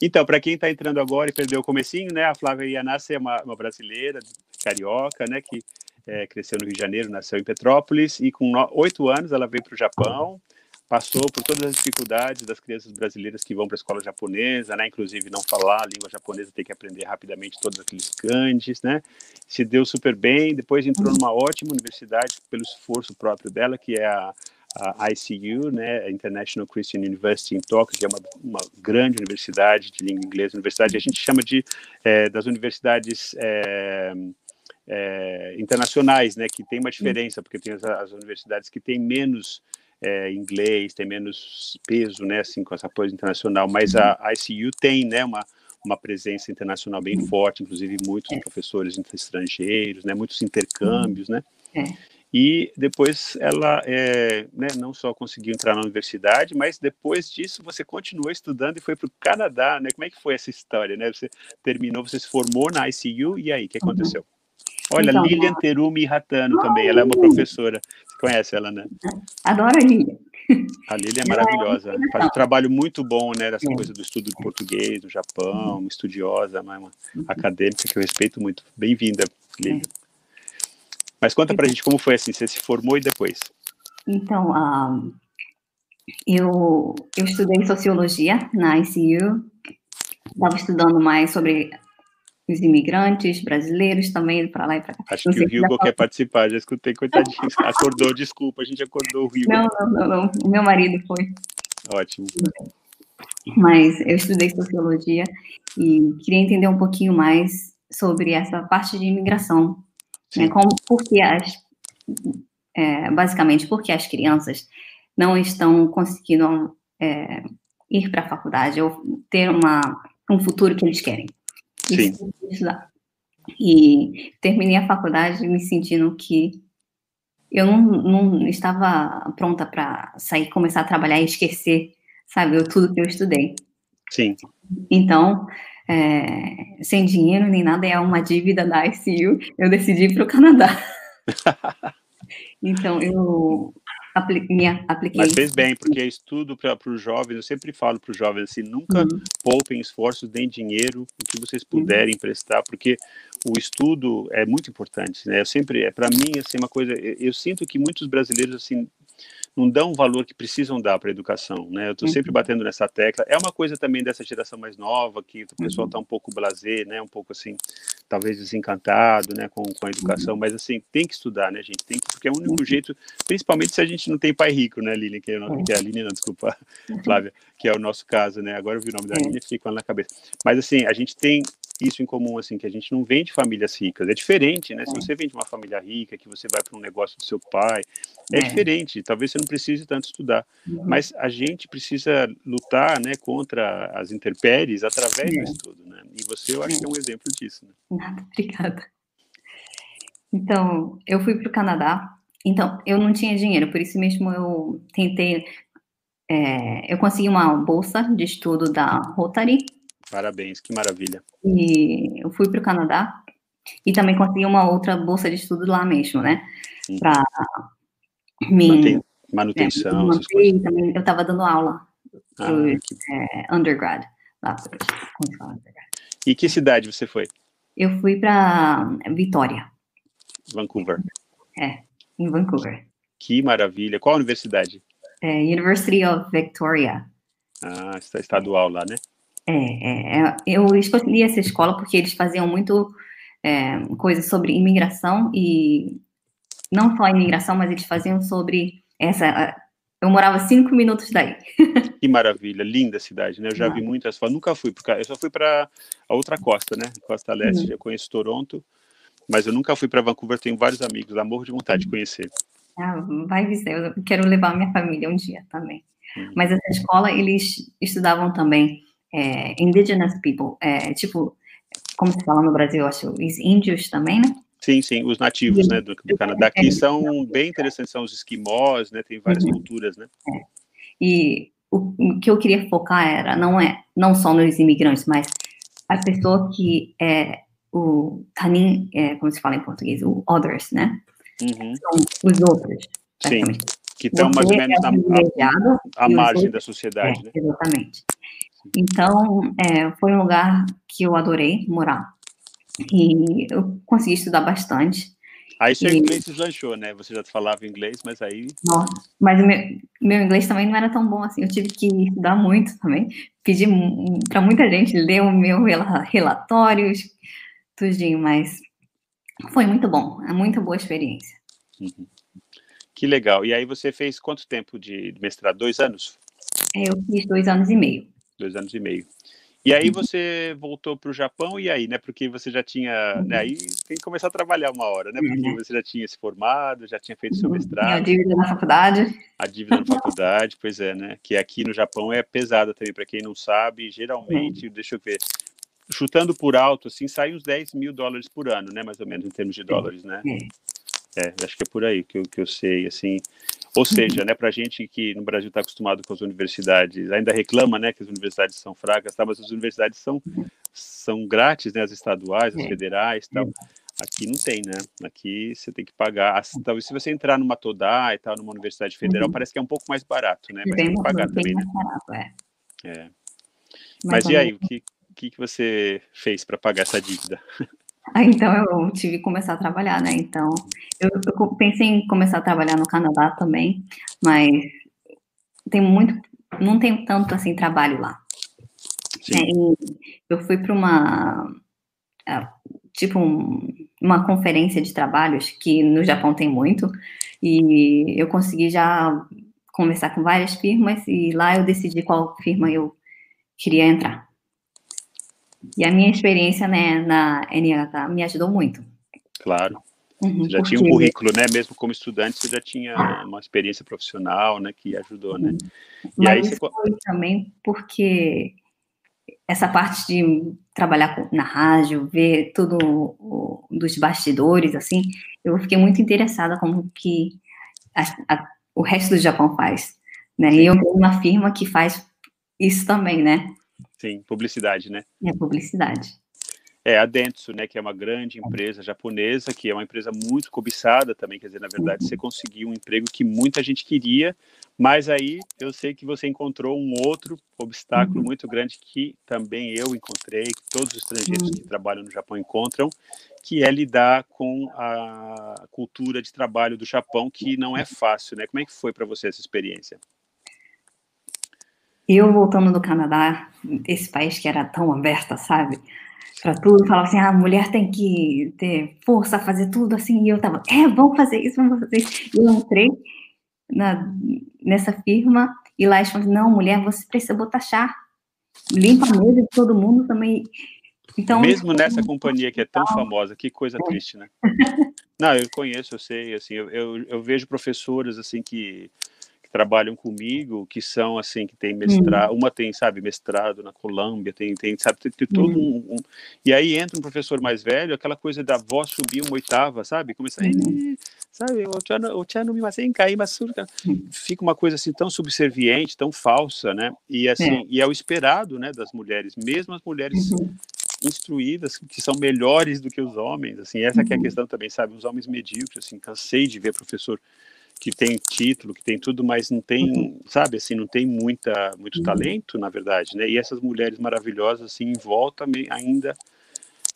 Então, para quem está entrando agora e perdeu o comecinho, né? A Flávia Yanassi é uma, uma brasileira, carioca, né? Que é, cresceu no Rio de Janeiro, nasceu em Petrópolis e com oito anos ela veio para o Japão passou por todas as dificuldades das crianças brasileiras que vão para a escola japonesa, né? Inclusive não falar a língua japonesa, tem que aprender rapidamente todos aqueles kanjis, né? Se deu super bem, depois entrou numa ótima universidade pelo esforço próprio dela, que é a, a ICU, né? International Christian University em Tóquio, que é uma, uma grande universidade de língua inglesa, universidade a gente chama de é, das universidades é, é, internacionais, né? Que tem uma diferença, porque tem as, as universidades que têm menos é, inglês, tem menos peso, né, assim, com essa coisa internacional, mas a, a ICU tem, né, uma, uma presença internacional bem forte, inclusive muitos é. professores estrangeiros, né, muitos intercâmbios, né, é. e depois ela, é, né, não só conseguiu entrar na universidade, mas depois disso você continuou estudando e foi para o Canadá, né, como é que foi essa história, né, você terminou, você se formou na ICU, e aí, o que uhum. aconteceu? Olha, então, Lilian Terumi Ratano também, ela é uma professora. Conhece ela, né? Adoro a Lilian. A Lilian é maravilhosa. Faz um trabalho muito bom, né? Dessa é. coisa do estudo de português, do Japão, uma estudiosa, uma, uma uhum. acadêmica que eu respeito muito. Bem-vinda, Lilian. É. Mas conta pra gente como foi assim, você se formou e depois? Então, um, eu, eu estudei sociologia na ICU, estava estudando mais sobre os imigrantes brasileiros também, para lá e para cá. Acho não que o Hugo quer participar, já escutei, coitadinho, <laughs> acordou, desculpa, a gente acordou o Hugo. Não, não, não, não, o meu marido foi. Ótimo. Mas eu estudei sociologia e queria entender um pouquinho mais sobre essa parte de imigração, né, como, porque as, é, basicamente, porque as crianças não estão conseguindo é, ir para a faculdade ou ter uma, um futuro que eles querem. Sim. E terminei a faculdade me sentindo que eu não, não estava pronta para sair, começar a trabalhar e esquecer, sabe, tudo que eu estudei. Sim. Então, é, sem dinheiro nem nada, é uma dívida da ICU, eu decidi ir para o Canadá. <laughs> então, eu apli me apliquei. Mas fez bem, porque é estudo para os jovens, eu sempre falo para os jovens assim, nunca uhum. poupem esforços, deem dinheiro, o que vocês puderem uhum. emprestar, porque o estudo é muito importante, né? Eu sempre, é para mim assim uma coisa, eu, eu sinto que muitos brasileiros assim não dão o valor que precisam dar para a educação, né? Eu estou uhum. sempre batendo nessa tecla. É uma coisa também dessa geração mais nova, que o pessoal está uhum. um pouco blasé, né? Um pouco assim, talvez desencantado, né? Com, com a educação, uhum. mas assim, tem que estudar, né, gente? Tem que, porque é o único uhum. jeito, principalmente se a gente não tem pai rico, né, Lili? Que é, que é a Aline, não, desculpa, Flávia, que é o nosso caso, né? Agora eu vi o nome da Aline e fica lá na cabeça. Mas assim, a gente tem isso em comum, assim, que a gente não vem de famílias ricas. É diferente, né? Se é. você vem de uma família rica, que você vai para um negócio do seu pai, é, é, diferente. Talvez você não precise tanto estudar. Uhum. Mas a gente precisa lutar, né, contra as intempéries através é. do estudo, né? E você, eu acho que é um exemplo disso. Né? Nada, obrigada. Então, eu fui para o Canadá. Então, eu não tinha dinheiro, por isso mesmo eu tentei. É, eu consegui uma bolsa de estudo da Rotary Parabéns, que maravilha. E eu fui para o Canadá e também consegui uma outra bolsa de estudo lá mesmo, né? Para me manutenção, é, coisas. Também, eu estava dando aula ah, que... é, undergrad lá. E que cidade você foi? Eu fui para Vitória. Vancouver. É, em Vancouver. Que maravilha. Qual a universidade? É, University of Victoria. Ah, está estadual lá, né? É, é, é, eu escolhi essa escola porque eles faziam muito é, coisas sobre imigração e não só imigração, mas eles faziam sobre essa. Eu morava cinco minutos daí. <laughs> Que maravilha, linda cidade, né? Eu já vi muitas fotos, nunca fui, porque eu só fui para a outra costa, né? Costa Leste, uhum. já conheço Toronto, mas eu nunca fui para Vancouver, tenho vários amigos, amor de vontade de conhecer. Ah, vai visitar, eu quero levar minha família um dia também. Uhum. Mas essa escola, eles estudavam também é, indigenous people, é, tipo, como se fala no Brasil, acho, os índios também, né? Sim, sim, os nativos, né, do, do Canadá, que são bem interessantes, são os esquimós, né, tem várias uhum. culturas, né? É. E o, o, que eu queria focar era, não é, não só nos imigrantes, mas a pessoa que é o tanin, é, como se fala em português, o others, né? Uhum. São os outros. Sim, que estão mais ou menos é à margem da sociedade, é, né? Exatamente. Então, é, foi um lugar que eu adorei morar. E eu consegui estudar bastante. Aí seu e... inglês deslanchou, né? Você já falava inglês, mas aí... Nossa, mas meu, meu inglês também não era tão bom assim. Eu tive que estudar muito também. Pedi para muita gente ler o meu relatórios, tudinho, mas foi muito bom. É muita boa experiência. Uhum. Que legal. E aí você fez quanto tempo de mestrado? Dois anos? É, eu fiz dois anos e meio dois anos e meio. E aí você voltou para o Japão, e aí, né? Porque você já tinha. Né, aí tem que começar a trabalhar uma hora, né? Porque uhum. você já tinha se formado, já tinha feito seu mestrado. a dívida na faculdade. A dívida na <laughs> faculdade, pois é, né? Que aqui no Japão é pesada também, para quem não sabe, geralmente, uhum. deixa eu ver, chutando por alto, assim, sai uns 10 mil dólares por ano, né? Mais ou menos, em termos de dólares, né? É, acho que é por aí que eu, que eu sei, assim. Ou seja, né, para a gente que no Brasil está acostumado com as universidades, ainda reclama, né, que as universidades são fracas, tá, mas as universidades são, são grátis, né, as estaduais, as federais, tal. Aqui não tem, né? Aqui você tem que pagar. Talvez se você entrar numa Todá e tal, numa universidade federal, uhum. parece que é um pouco mais barato, né? Mas tem que pagar também, né? Barato, é. é. Mas, mas e aí, o que, que, que você fez para pagar essa dívida? <laughs> Ah, então eu tive que começar a trabalhar, né? Então eu, eu, pensei em começar a trabalhar no Canadá também, mas tem muito, não tem tanto assim trabalho lá. É, eu fui para uma tipo um, uma conferência de trabalhos que no Japão tem muito e eu consegui já conversar com várias firmas e lá eu decidi qual firma eu queria entrar. E a minha experiência né, na NHK me ajudou muito. Claro. Uhum, você já tinha um currículo, né? Mesmo como estudante, você já tinha uma experiência profissional, né? Que ajudou, né? E Mas aí você... foi também porque essa parte de trabalhar na rádio, ver tudo dos bastidores, assim, eu fiquei muito interessada como que a, a, o resto do Japão faz, né? E eu tenho uma firma que faz isso também, né? Sim, publicidade, né? É, publicidade. É, a Dentsu, né, que é uma grande empresa japonesa, que é uma empresa muito cobiçada também, quer dizer, na verdade, você conseguiu um emprego que muita gente queria, mas aí eu sei que você encontrou um outro obstáculo uhum. muito grande que também eu encontrei, que todos os estrangeiros que trabalham no Japão encontram, que é lidar com a cultura de trabalho do Japão, que não é fácil, né? Como é que foi para você essa experiência? Eu voltando do Canadá, esse país que era tão aberto, sabe? Para tudo, falava assim: ah, a mulher tem que ter força, fazer tudo assim. E eu tava, é, vamos fazer isso, vamos fazer isso. E eu entrei na, nessa firma e lá eles falaram: não, mulher, você precisa botar chá. Limpa a mesa de todo mundo também. Então, Mesmo nessa companhia que é tão famosa, que coisa é. triste, né? Não, eu conheço, eu sei, assim, eu, eu, eu vejo professoras, assim, que trabalham comigo, que são assim, que tem mestrado, uhum. uma tem, sabe, mestrado na Colômbia, tem, tem sabe, tem, tem todo uhum. um, um, E aí entra um professor mais velho, aquela coisa da voz subir uma oitava, sabe? Começa, uhum. sabe, o tia não me assim, cair, mas fica uma coisa assim tão subserviente, tão falsa, né? E assim, é. e é o esperado, né, das mulheres, mesmo as mulheres uhum. instruídas, que são melhores do que os homens, assim, essa que é a uhum. questão também, sabe? Os homens medíocres, assim, cansei de ver professor que tem título, que tem tudo, mas não tem, uhum. sabe, assim, não tem muita, muito uhum. talento, na verdade, né? E essas mulheres maravilhosas, assim, em volta ainda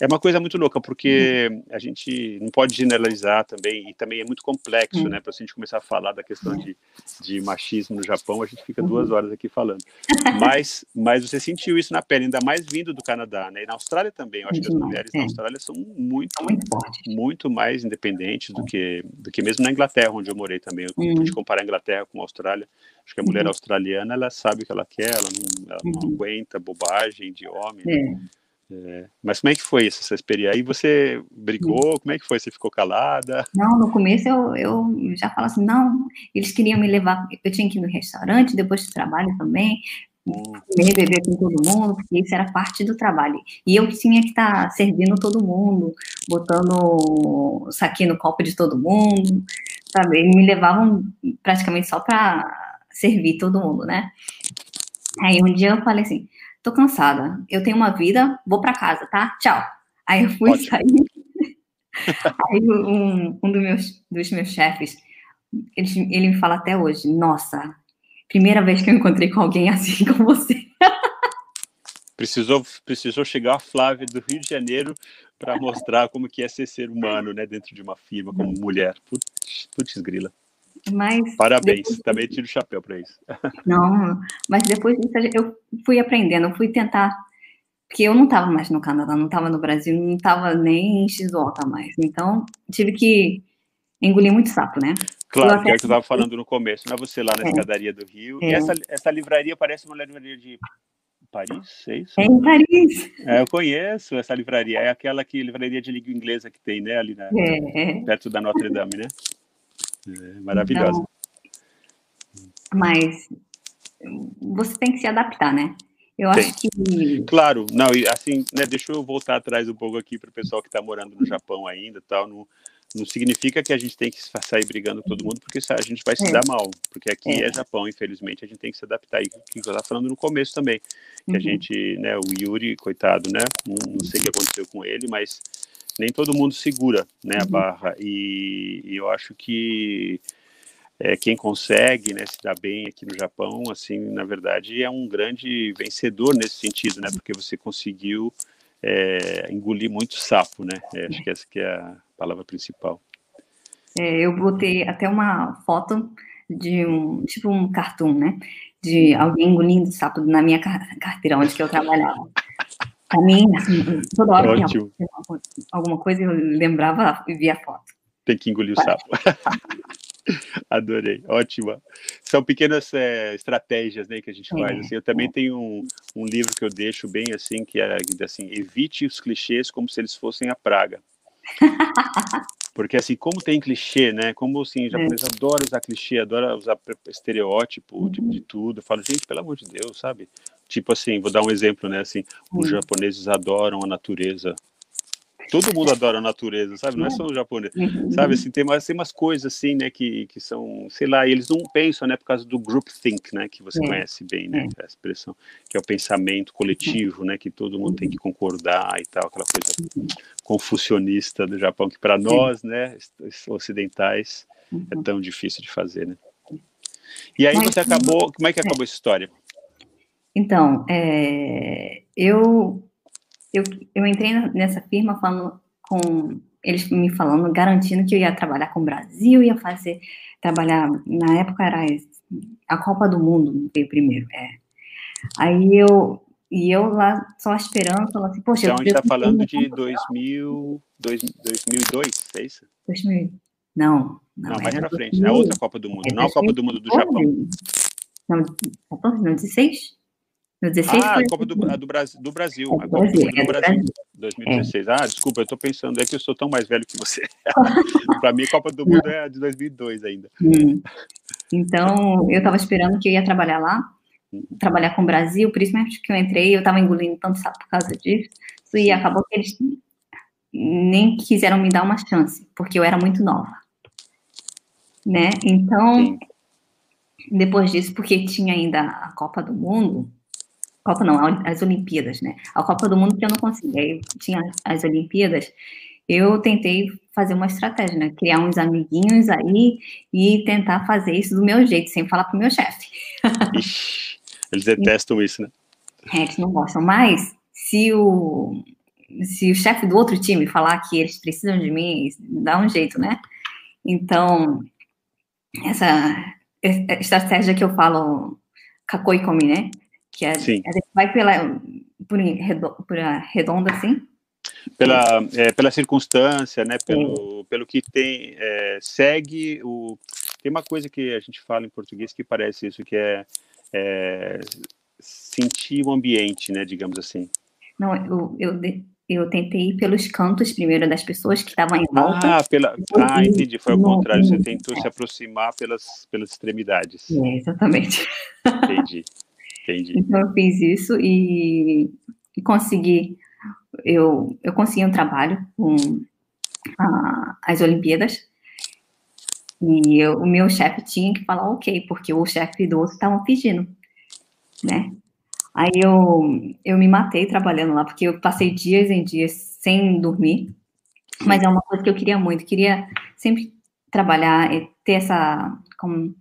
é uma coisa muito louca, porque uhum. a gente não pode generalizar também, e também é muito complexo, uhum. né? Para a gente começar a falar da questão de, de machismo no Japão, a gente fica duas uhum. horas aqui falando. <laughs> Mas, mas você sentiu isso na pele, ainda mais vindo do Canadá, né? E na Austrália também. Eu acho que as mulheres na Austrália são muito, muito, muito mais independentes do que, do que mesmo na Inglaterra, onde eu morei também. Eu uhum. comparar a Inglaterra com a Austrália. Acho que a mulher uhum. australiana, ela sabe o que ela quer, ela não, ela não uhum. aguenta bobagem de homem. Né? É. Mas como é que foi essa experiência? Aí você brigou? Como é que foi? Você ficou calada? Não, no começo eu, eu já falava assim, não, eles queriam me levar, eu tinha que ir no restaurante, depois do trabalho também, comer, beber com todo mundo, porque isso era parte do trabalho. E eu tinha que estar tá servindo todo mundo, botando saquinho no copo de todo mundo, sabe? Eles me levavam praticamente só para servir todo mundo, né? Aí um dia eu falei assim, tô cansada, eu tenho uma vida, vou para casa, tá? Tchau. Aí eu fui Ótimo. sair. <laughs> Aí um, um dos, meus, dos meus chefes, ele, ele me fala até hoje, nossa, primeira vez que eu encontrei com alguém assim como você. <laughs> Precisou, precisou chegar a Flávia do Rio de Janeiro para mostrar como que é ser ser humano, né, dentro de uma firma como mulher. Putz, putz grila. Mas Parabéns, depois... também tiro o chapéu para isso. <laughs> Não, mas depois disso eu fui aprendendo, eu fui tentar, porque eu não estava mais no Canadá, não estava no Brasil, não estava nem em Shizuoka mais, então tive que engolir muito sapo, né? Claro, que é o que eu estava falando no começo, não é você lá na é. escadaria do Rio, é. e essa, essa livraria parece uma livraria de Paris, é isso? É em Paris. É, eu conheço essa livraria, é aquela que livraria de língua inglesa que tem, né, ali na, é. perto da Notre Dame, né? É maravilhosa. Então, mas você tem que se adaptar, né? Eu tem. acho que. Claro, não, e assim, né, deixa eu voltar atrás um pouco aqui para o pessoal que está morando no Japão ainda tal. Não, não significa que a gente tem que sair brigando com todo mundo, porque a gente vai se é. dar mal. Porque aqui é. é. Japão, infelizmente, a gente tem que se adaptar. E o que eu estava falando no começo também. Que uhum. a gente, né, o Yuri, coitado, né? Não, não sei o que aconteceu com ele, mas nem todo mundo segura né, a uhum. barra. E, e, eu acho que é, quem consegue né, se dar bem aqui no Japão, assim, na verdade, é um grande vencedor nesse sentido, né? Porque você conseguiu é, engolir muito sapo, né? É, acho que essa que é a palavra principal. É, eu botei até uma foto de um, tipo um cartoon, né? De alguém engolindo sapo na minha carteira onde que eu trabalhava. Pra mim, assim, toda hora que alguma coisa eu lembrava e via a foto. Tem que engolir o sapo. <laughs> Adorei, ótima. São pequenas é, estratégias né, que a gente é, faz. Assim, eu também é. tenho um, um, livro que eu deixo bem assim, que é assim, evite os clichês como se eles fossem a praga. Porque assim, como tem clichê, né? Como assim, o japonês é. adora usar clichê, adora usar estereótipo uhum. tipo, de tudo. Eu falo, gente, pelo amor de Deus, sabe? Tipo assim, vou dar um exemplo, né? Assim, uhum. os japoneses adoram a natureza todo mundo adora a natureza, sabe? Não é só o japonês, uhum. sabe? Assim, tem umas, tem umas coisas assim, né, que, que são, sei lá, eles não pensam, né, por causa do group think, né, que você é. conhece bem, né, é. a expressão, que é o pensamento coletivo, né, que todo mundo tem que concordar e tal, aquela coisa confucionista do Japão, que para nós, né, ocidentais, é uhum. tão difícil de fazer, né? E aí você acabou, como é que acabou essa história? Então, é, eu eu, eu entrei nessa firma falando com eles me falando, garantindo que eu ia trabalhar com o Brasil, ia fazer, trabalhar, na época era a Copa do Mundo, veio primeiro, é. Aí eu, e eu lá só esperando, falando assim, poxa... Então a gente está falando de 2000, 2002, é isso? 2000, não. Não, não mais pra frente, é outra Copa do Mundo, é, não a Copa do Mundo do Japão. Não, 14, não, 16? No 16 ah, a Copa do, a do, Brasil, do Brasil. É, a Copa Brasil, do, é, Brasil, 2016. É. Ah, desculpa, eu estou pensando, é que eu sou tão mais velho que você. <laughs> Para mim, a Copa do Mundo é de 2002 ainda. Hum. Então, eu estava esperando que eu ia trabalhar lá, trabalhar com o Brasil, por isso mesmo que eu entrei, eu estava engolindo tanto sapo por causa disso, e acabou que eles nem quiseram me dar uma chance, porque eu era muito nova. Né? Então, Sim. depois disso, porque tinha ainda a Copa do Mundo, Copa não, as Olimpíadas, né? A Copa do Mundo que eu não consegui. Aí tinha as Olimpíadas, eu tentei fazer uma estratégia, né? Criar uns amiguinhos aí e tentar fazer isso do meu jeito, sem falar pro meu chefe. <laughs> eles detestam isso, né? É, eles não gostam. Mas se o, se o chefe do outro time falar que eles precisam de mim, dá um jeito, né? Então, essa estratégia que eu falo, kakoi komi, né? Que é, Sim. É, vai pela por, por redonda assim? Pela, é, pela circunstância, né? Pelo, pelo que tem, é, segue o. Tem uma coisa que a gente fala em português que parece isso, que é, é sentir o ambiente, né? Digamos assim. Não, eu, eu, eu tentei ir pelos cantos primeiro das pessoas que estavam em volta. Ah, pela, ah entendi. Foi ao contrário. Você tentou é. se aproximar pelas, pelas extremidades. É, exatamente. Entendi. Entendi. Então eu fiz isso e, e consegui. Eu, eu consegui um trabalho com a, as Olimpíadas. E eu, o meu chefe tinha que falar ok, porque o chefe do outro estava pedindo, né? Aí eu, eu me matei trabalhando lá, porque eu passei dias em dias sem dormir. Mas é uma coisa que eu queria muito. Queria sempre trabalhar ter essa, como,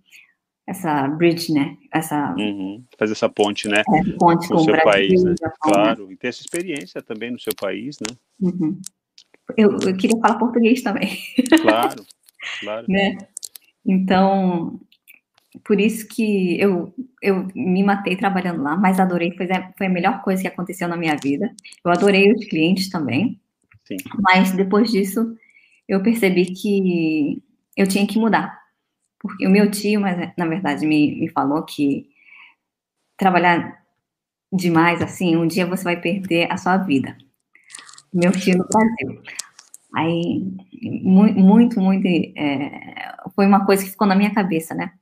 essa bridge, né? Essa uhum. fazer essa ponte, né? É, ponte com, com o seu Brasil, país, né? Japão, claro, né? e ter essa experiência também no seu país, né? Uhum. Eu, eu, queria falar português também. Claro, <laughs> claro. né? Então, por isso que eu, eu me matei trabalhando lá, mas adorei, foi a, foi a melhor coisa que aconteceu na minha vida. Eu adorei os clientes também. Sim. Mas depois disso, eu percebi que eu tinha que mudar porque o meu tio, mas na verdade, me, me falou que trabalhar demais assim, um dia você vai perder a sua vida. Meu tio no Brasil. Aí, muito, muito, muito é, foi uma coisa que ficou na minha cabeça, né?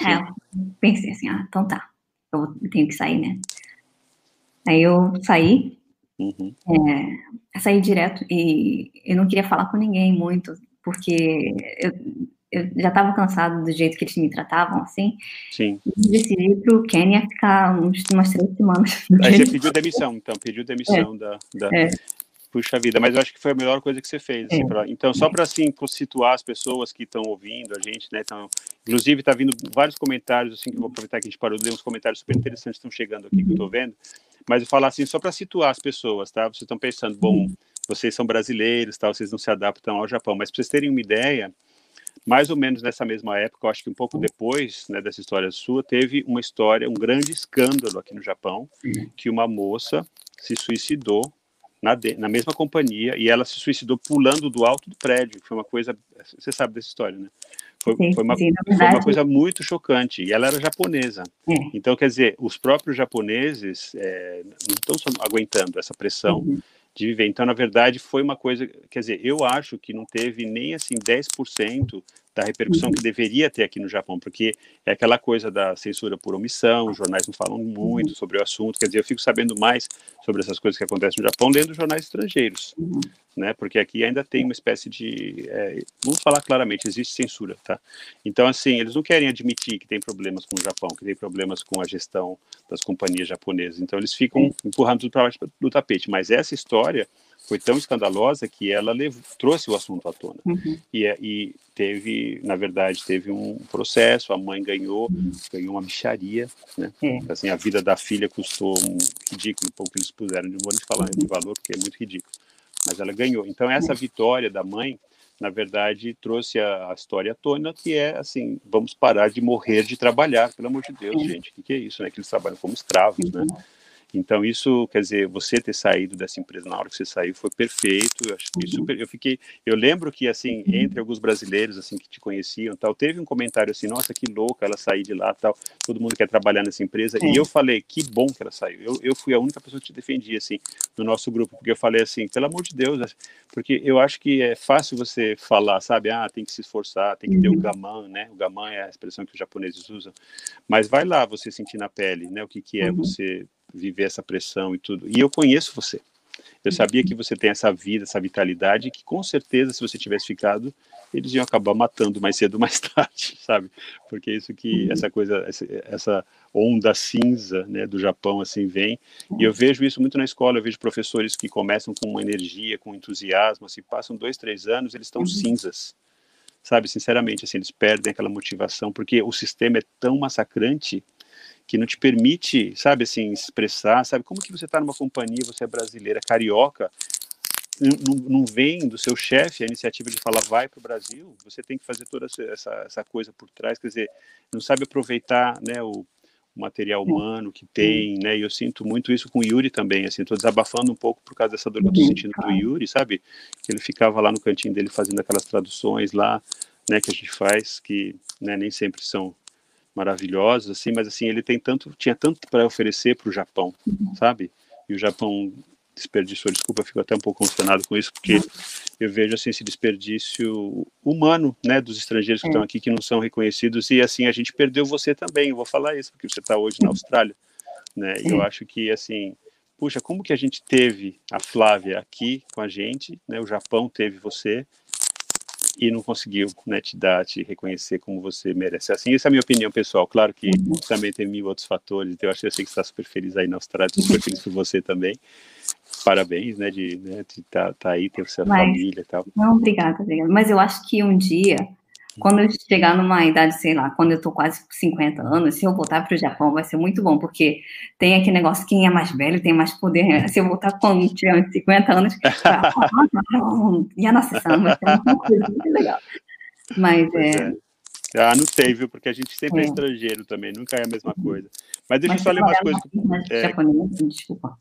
Aí eu pensei assim, ah, então tá, eu tenho que sair, né? Aí eu saí, uhum. é, saí direto e eu não queria falar com ninguém muito, porque eu eu já estava cansado do jeito que eles me tratavam, assim. Sim. E decidi para o Quênia ficar uns, umas três semanas. Aí você pediu demissão, então, pediu demissão é. da... da... É. Puxa vida, mas eu acho que foi a melhor coisa que você fez. Assim, é. pra... Então, só para assim, situar as pessoas que estão ouvindo a gente, né? Então, inclusive, está vindo vários comentários, assim, que eu vou aproveitar que a gente parou de ler uns comentários super interessantes que estão chegando aqui, que eu estou vendo. Mas eu falar assim, só para situar as pessoas, tá? Vocês estão pensando, bom, vocês são brasileiros, tá? vocês não se adaptam ao Japão, mas para vocês terem uma ideia, mais ou menos nessa mesma época, acho que um pouco depois né, dessa história sua, teve uma história, um grande escândalo aqui no Japão, que uma moça se suicidou na, de, na mesma companhia e ela se suicidou pulando do alto do prédio. Foi uma coisa, você sabe dessa história, né? Foi, sim, foi, uma, sim, foi, uma, coisa muito chocante. E ela era japonesa. É. Então, quer dizer, os próprios japoneses é, não estão aguentando essa pressão. Uhum de viver. Então, na verdade, foi uma coisa, quer dizer, eu acho que não teve nem assim 10% da repercussão uhum. que deveria ter aqui no Japão, porque é aquela coisa da censura por omissão, os jornais não falam muito uhum. sobre o assunto, quer dizer, eu fico sabendo mais sobre essas coisas que acontecem no Japão lendo jornais estrangeiros, uhum. Né, porque aqui ainda tem uma espécie de, é, vamos falar claramente, existe censura, tá? Então, assim, eles não querem admitir que tem problemas com o Japão, que tem problemas com a gestão das companhias japonesas, então eles ficam empurrando tudo para baixo do tapete, mas essa história foi tão escandalosa que ela levou, trouxe o assunto à tona. Uhum. E, é, e, teve, na verdade, teve um processo, a mãe ganhou, uhum. ganhou uma bicharia, né? É. Assim, a vida da filha custou um ridículo, um pouco que eles puseram, de vou falar uhum. de valor, porque é muito ridículo. Mas ela ganhou. Então, essa vitória da mãe, na verdade, trouxe a, a, história à tona, que é assim, vamos parar de morrer de trabalhar, pelo amor de Deus, gente, o que, que, é isso, né? Que eles trabalham como escravos, né? Uhum. Então, isso, quer dizer, você ter saído dessa empresa na hora que você saiu foi perfeito. Eu acho que uhum. super. Eu fiquei. Eu lembro que, assim, entre alguns brasileiros, assim, que te conheciam tal, teve um comentário assim: nossa, que louca ela sair de lá tal. Todo mundo quer trabalhar nessa empresa. É. E eu falei: que bom que ela saiu. Eu, eu fui a única pessoa que te defendia, assim, no nosso grupo, porque eu falei assim: pelo amor de Deus, porque eu acho que é fácil você falar, sabe? Ah, tem que se esforçar, tem que ter o uhum. gaman, né? O gaman é a expressão que os japoneses usam. Mas vai lá você sentir na pele, né? O que, que é uhum. você viver essa pressão e tudo. E eu conheço você. Eu sabia que você tem essa vida, essa vitalidade, que com certeza, se você tivesse ficado, eles iam acabar matando mais cedo ou mais <laughs> tarde, sabe? Porque isso que essa coisa, essa onda cinza, né, do Japão assim vem. E eu vejo isso muito na escola. Eu vejo professores que começam com uma energia, com entusiasmo, assim, passam dois, três anos, eles estão uhum. cinzas, sabe? Sinceramente, assim, eles perdem aquela motivação porque o sistema é tão massacrante que não te permite, sabe, assim, expressar, sabe, como que você está numa companhia, você é brasileira, carioca, não, não vem do seu chefe a iniciativa de falar vai para o Brasil, você tem que fazer toda essa, essa coisa por trás, quer dizer, não sabe aproveitar, né, o, material humano que tem, né? E eu sinto muito isso com o Yuri também, assim, tô desabafando um pouco por causa dessa dor que eu tô sentindo do Yuri, sabe? Que ele ficava lá no cantinho dele fazendo aquelas traduções lá, né, que a gente faz, que né, nem sempre são maravilhosos, assim, mas assim, ele tem tanto, tinha tanto para oferecer para o Japão, uhum. sabe? E o Japão desperdiçou, desculpa, fico até um pouco emocionado com isso, porque eu vejo assim esse desperdício humano, né, dos estrangeiros que é. estão aqui que não são reconhecidos e assim a gente perdeu você também. Eu vou falar isso porque você está hoje na Austrália, né? E eu acho que assim, puxa, como que a gente teve a Flávia aqui com a gente, né? O Japão teve você e não conseguiu né, te dar, te reconhecer como você merece. Assim, essa é a minha opinião pessoal. Claro que uhum. também tem mil outros fatores. Então, eu acho que você está super feliz aí na Austrália, super feliz por você também. Parabéns, né, de estar né, de tá, tá aí, ter sua Mas, família e tal. Não, obrigada, obrigada. Mas eu acho que um dia quando eu chegar numa idade, sei lá, quando eu tô quase 50 anos, se eu voltar para o Japão, vai ser muito bom, porque tem aquele negócio, quem é mais velho tem mais poder. Né? Se eu voltar quando tiver 50 anos, <laughs> e a nossa samba, vai ser uma coisa muito legal. Mas é... é. Ah, não sei, viu? Porque a gente sempre é, é estrangeiro também, nunca é a mesma coisa. Mas deixa Mas eu só ler umas coisas. É, japonês, desculpa.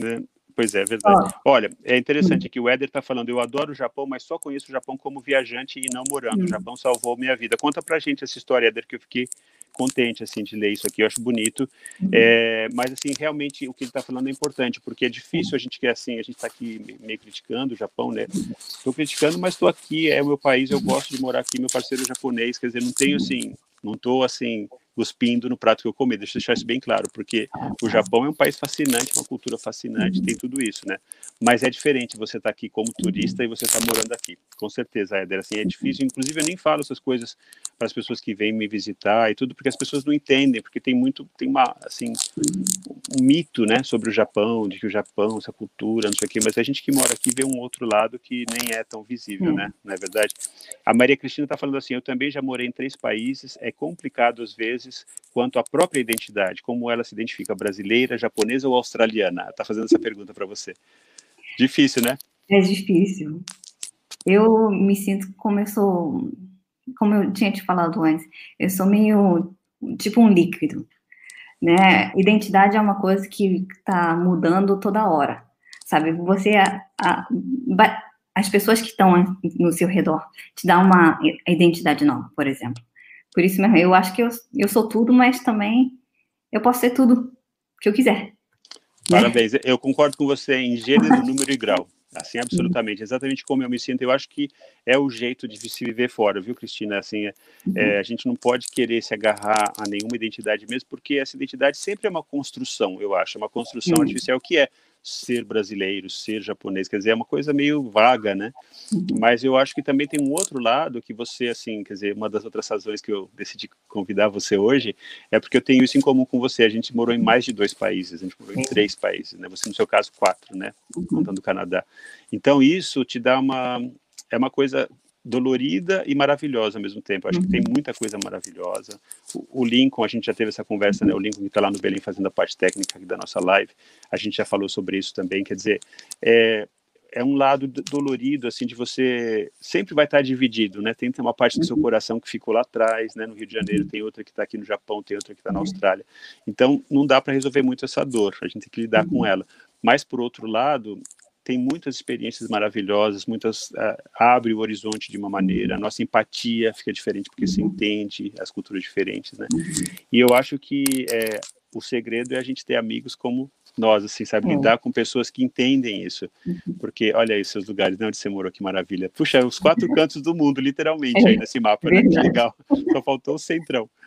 Né? Pois é, é verdade. Oh. Olha, é interessante aqui, o Éder está falando, eu adoro o Japão, mas só conheço o Japão como viajante e não morando. Hum. O Japão salvou minha vida. Conta pra gente essa história, Éder, que eu fiquei contente, assim, de ler isso aqui, eu acho bonito. Uhum. É, mas, assim, realmente, o que ele está falando é importante, porque é difícil a gente que, assim, a gente está aqui meio criticando o Japão, né? Estou criticando, mas estou aqui, é o meu país, eu gosto de morar aqui, meu parceiro é japonês, quer dizer, não tenho, assim, não estou, assim, cuspindo no prato que eu comi. Deixa eu deixar isso bem claro, porque o Japão é um país fascinante, uma cultura fascinante, tem tudo isso, né? Mas é diferente você estar tá aqui como turista e você estar tá morando aqui. Com certeza, Éder, assim, é difícil. Inclusive, eu nem falo essas coisas para as pessoas que vêm me visitar e tudo, porque as pessoas não entendem, porque tem muito, tem uma, assim, um mito, né, sobre o Japão, de que o Japão, essa cultura, não sei o quê, mas a gente que mora aqui vê um outro lado que nem é tão visível, né? Não é verdade? A Maria Cristina está falando assim, eu também já morei em três países, é complicado às vezes quanto à própria identidade, como ela se identifica, brasileira, japonesa ou australiana? Está fazendo essa pergunta para você. Difícil, né? É difícil. Eu me sinto como eu sou como eu tinha te falado antes, eu sou meio tipo um líquido, né? Identidade é uma coisa que está mudando toda hora, sabe? Você, a, a, as pessoas que estão no seu redor te dão uma identidade nova, por exemplo. Por isso mesmo, eu acho que eu, eu sou tudo, mas também eu posso ser tudo que eu quiser. Parabéns, né? eu concordo com você em gênero, <laughs> número e grau. Assim, absolutamente, exatamente como eu me sinto. Eu acho que é o jeito de se viver fora, viu, Cristina? Assim, é, é, a gente não pode querer se agarrar a nenhuma identidade mesmo, porque essa identidade sempre é uma construção, eu acho, é uma construção artificial que é ser brasileiro, ser japonês, quer dizer, é uma coisa meio vaga, né? Uhum. Mas eu acho que também tem um outro lado que você, assim, quer dizer, uma das outras razões que eu decidi convidar você hoje é porque eu tenho isso em comum com você. A gente morou em mais de dois países, a gente morou em três países, né? Você, no seu caso, quatro, né? Uhum. Contando o Canadá. Então, isso te dá uma. É uma coisa dolorida e maravilhosa ao mesmo tempo. Acho que tem uhum. muita coisa maravilhosa. O, o Lincoln, a gente já teve essa conversa, né? O Lincoln que está lá no Belém fazendo a parte técnica da nossa live, a gente já falou sobre isso também. Quer dizer, é, é um lado dolorido, assim, de você sempre vai estar dividido, né? Tem, tem uma parte do seu uhum. coração que ficou lá atrás, né? No Rio de Janeiro, tem outra que está aqui no Japão, tem outra que está na uhum. Austrália. Então, não dá para resolver muito essa dor. A gente tem que lidar com ela. Mas, por outro lado, tem muitas experiências maravilhosas, muitas uh, abre o horizonte de uma maneira, a nossa empatia fica diferente porque se entende as culturas diferentes, né? E eu acho que é, o segredo é a gente ter amigos como nós, assim, sabe, é. lidar com pessoas que entendem isso, porque olha aí seus lugares, né, onde você morou, que maravilha. Puxa, os quatro <laughs> cantos do mundo, literalmente, aí nesse mapa, né? Que legal. Só faltou o centrão. <laughs>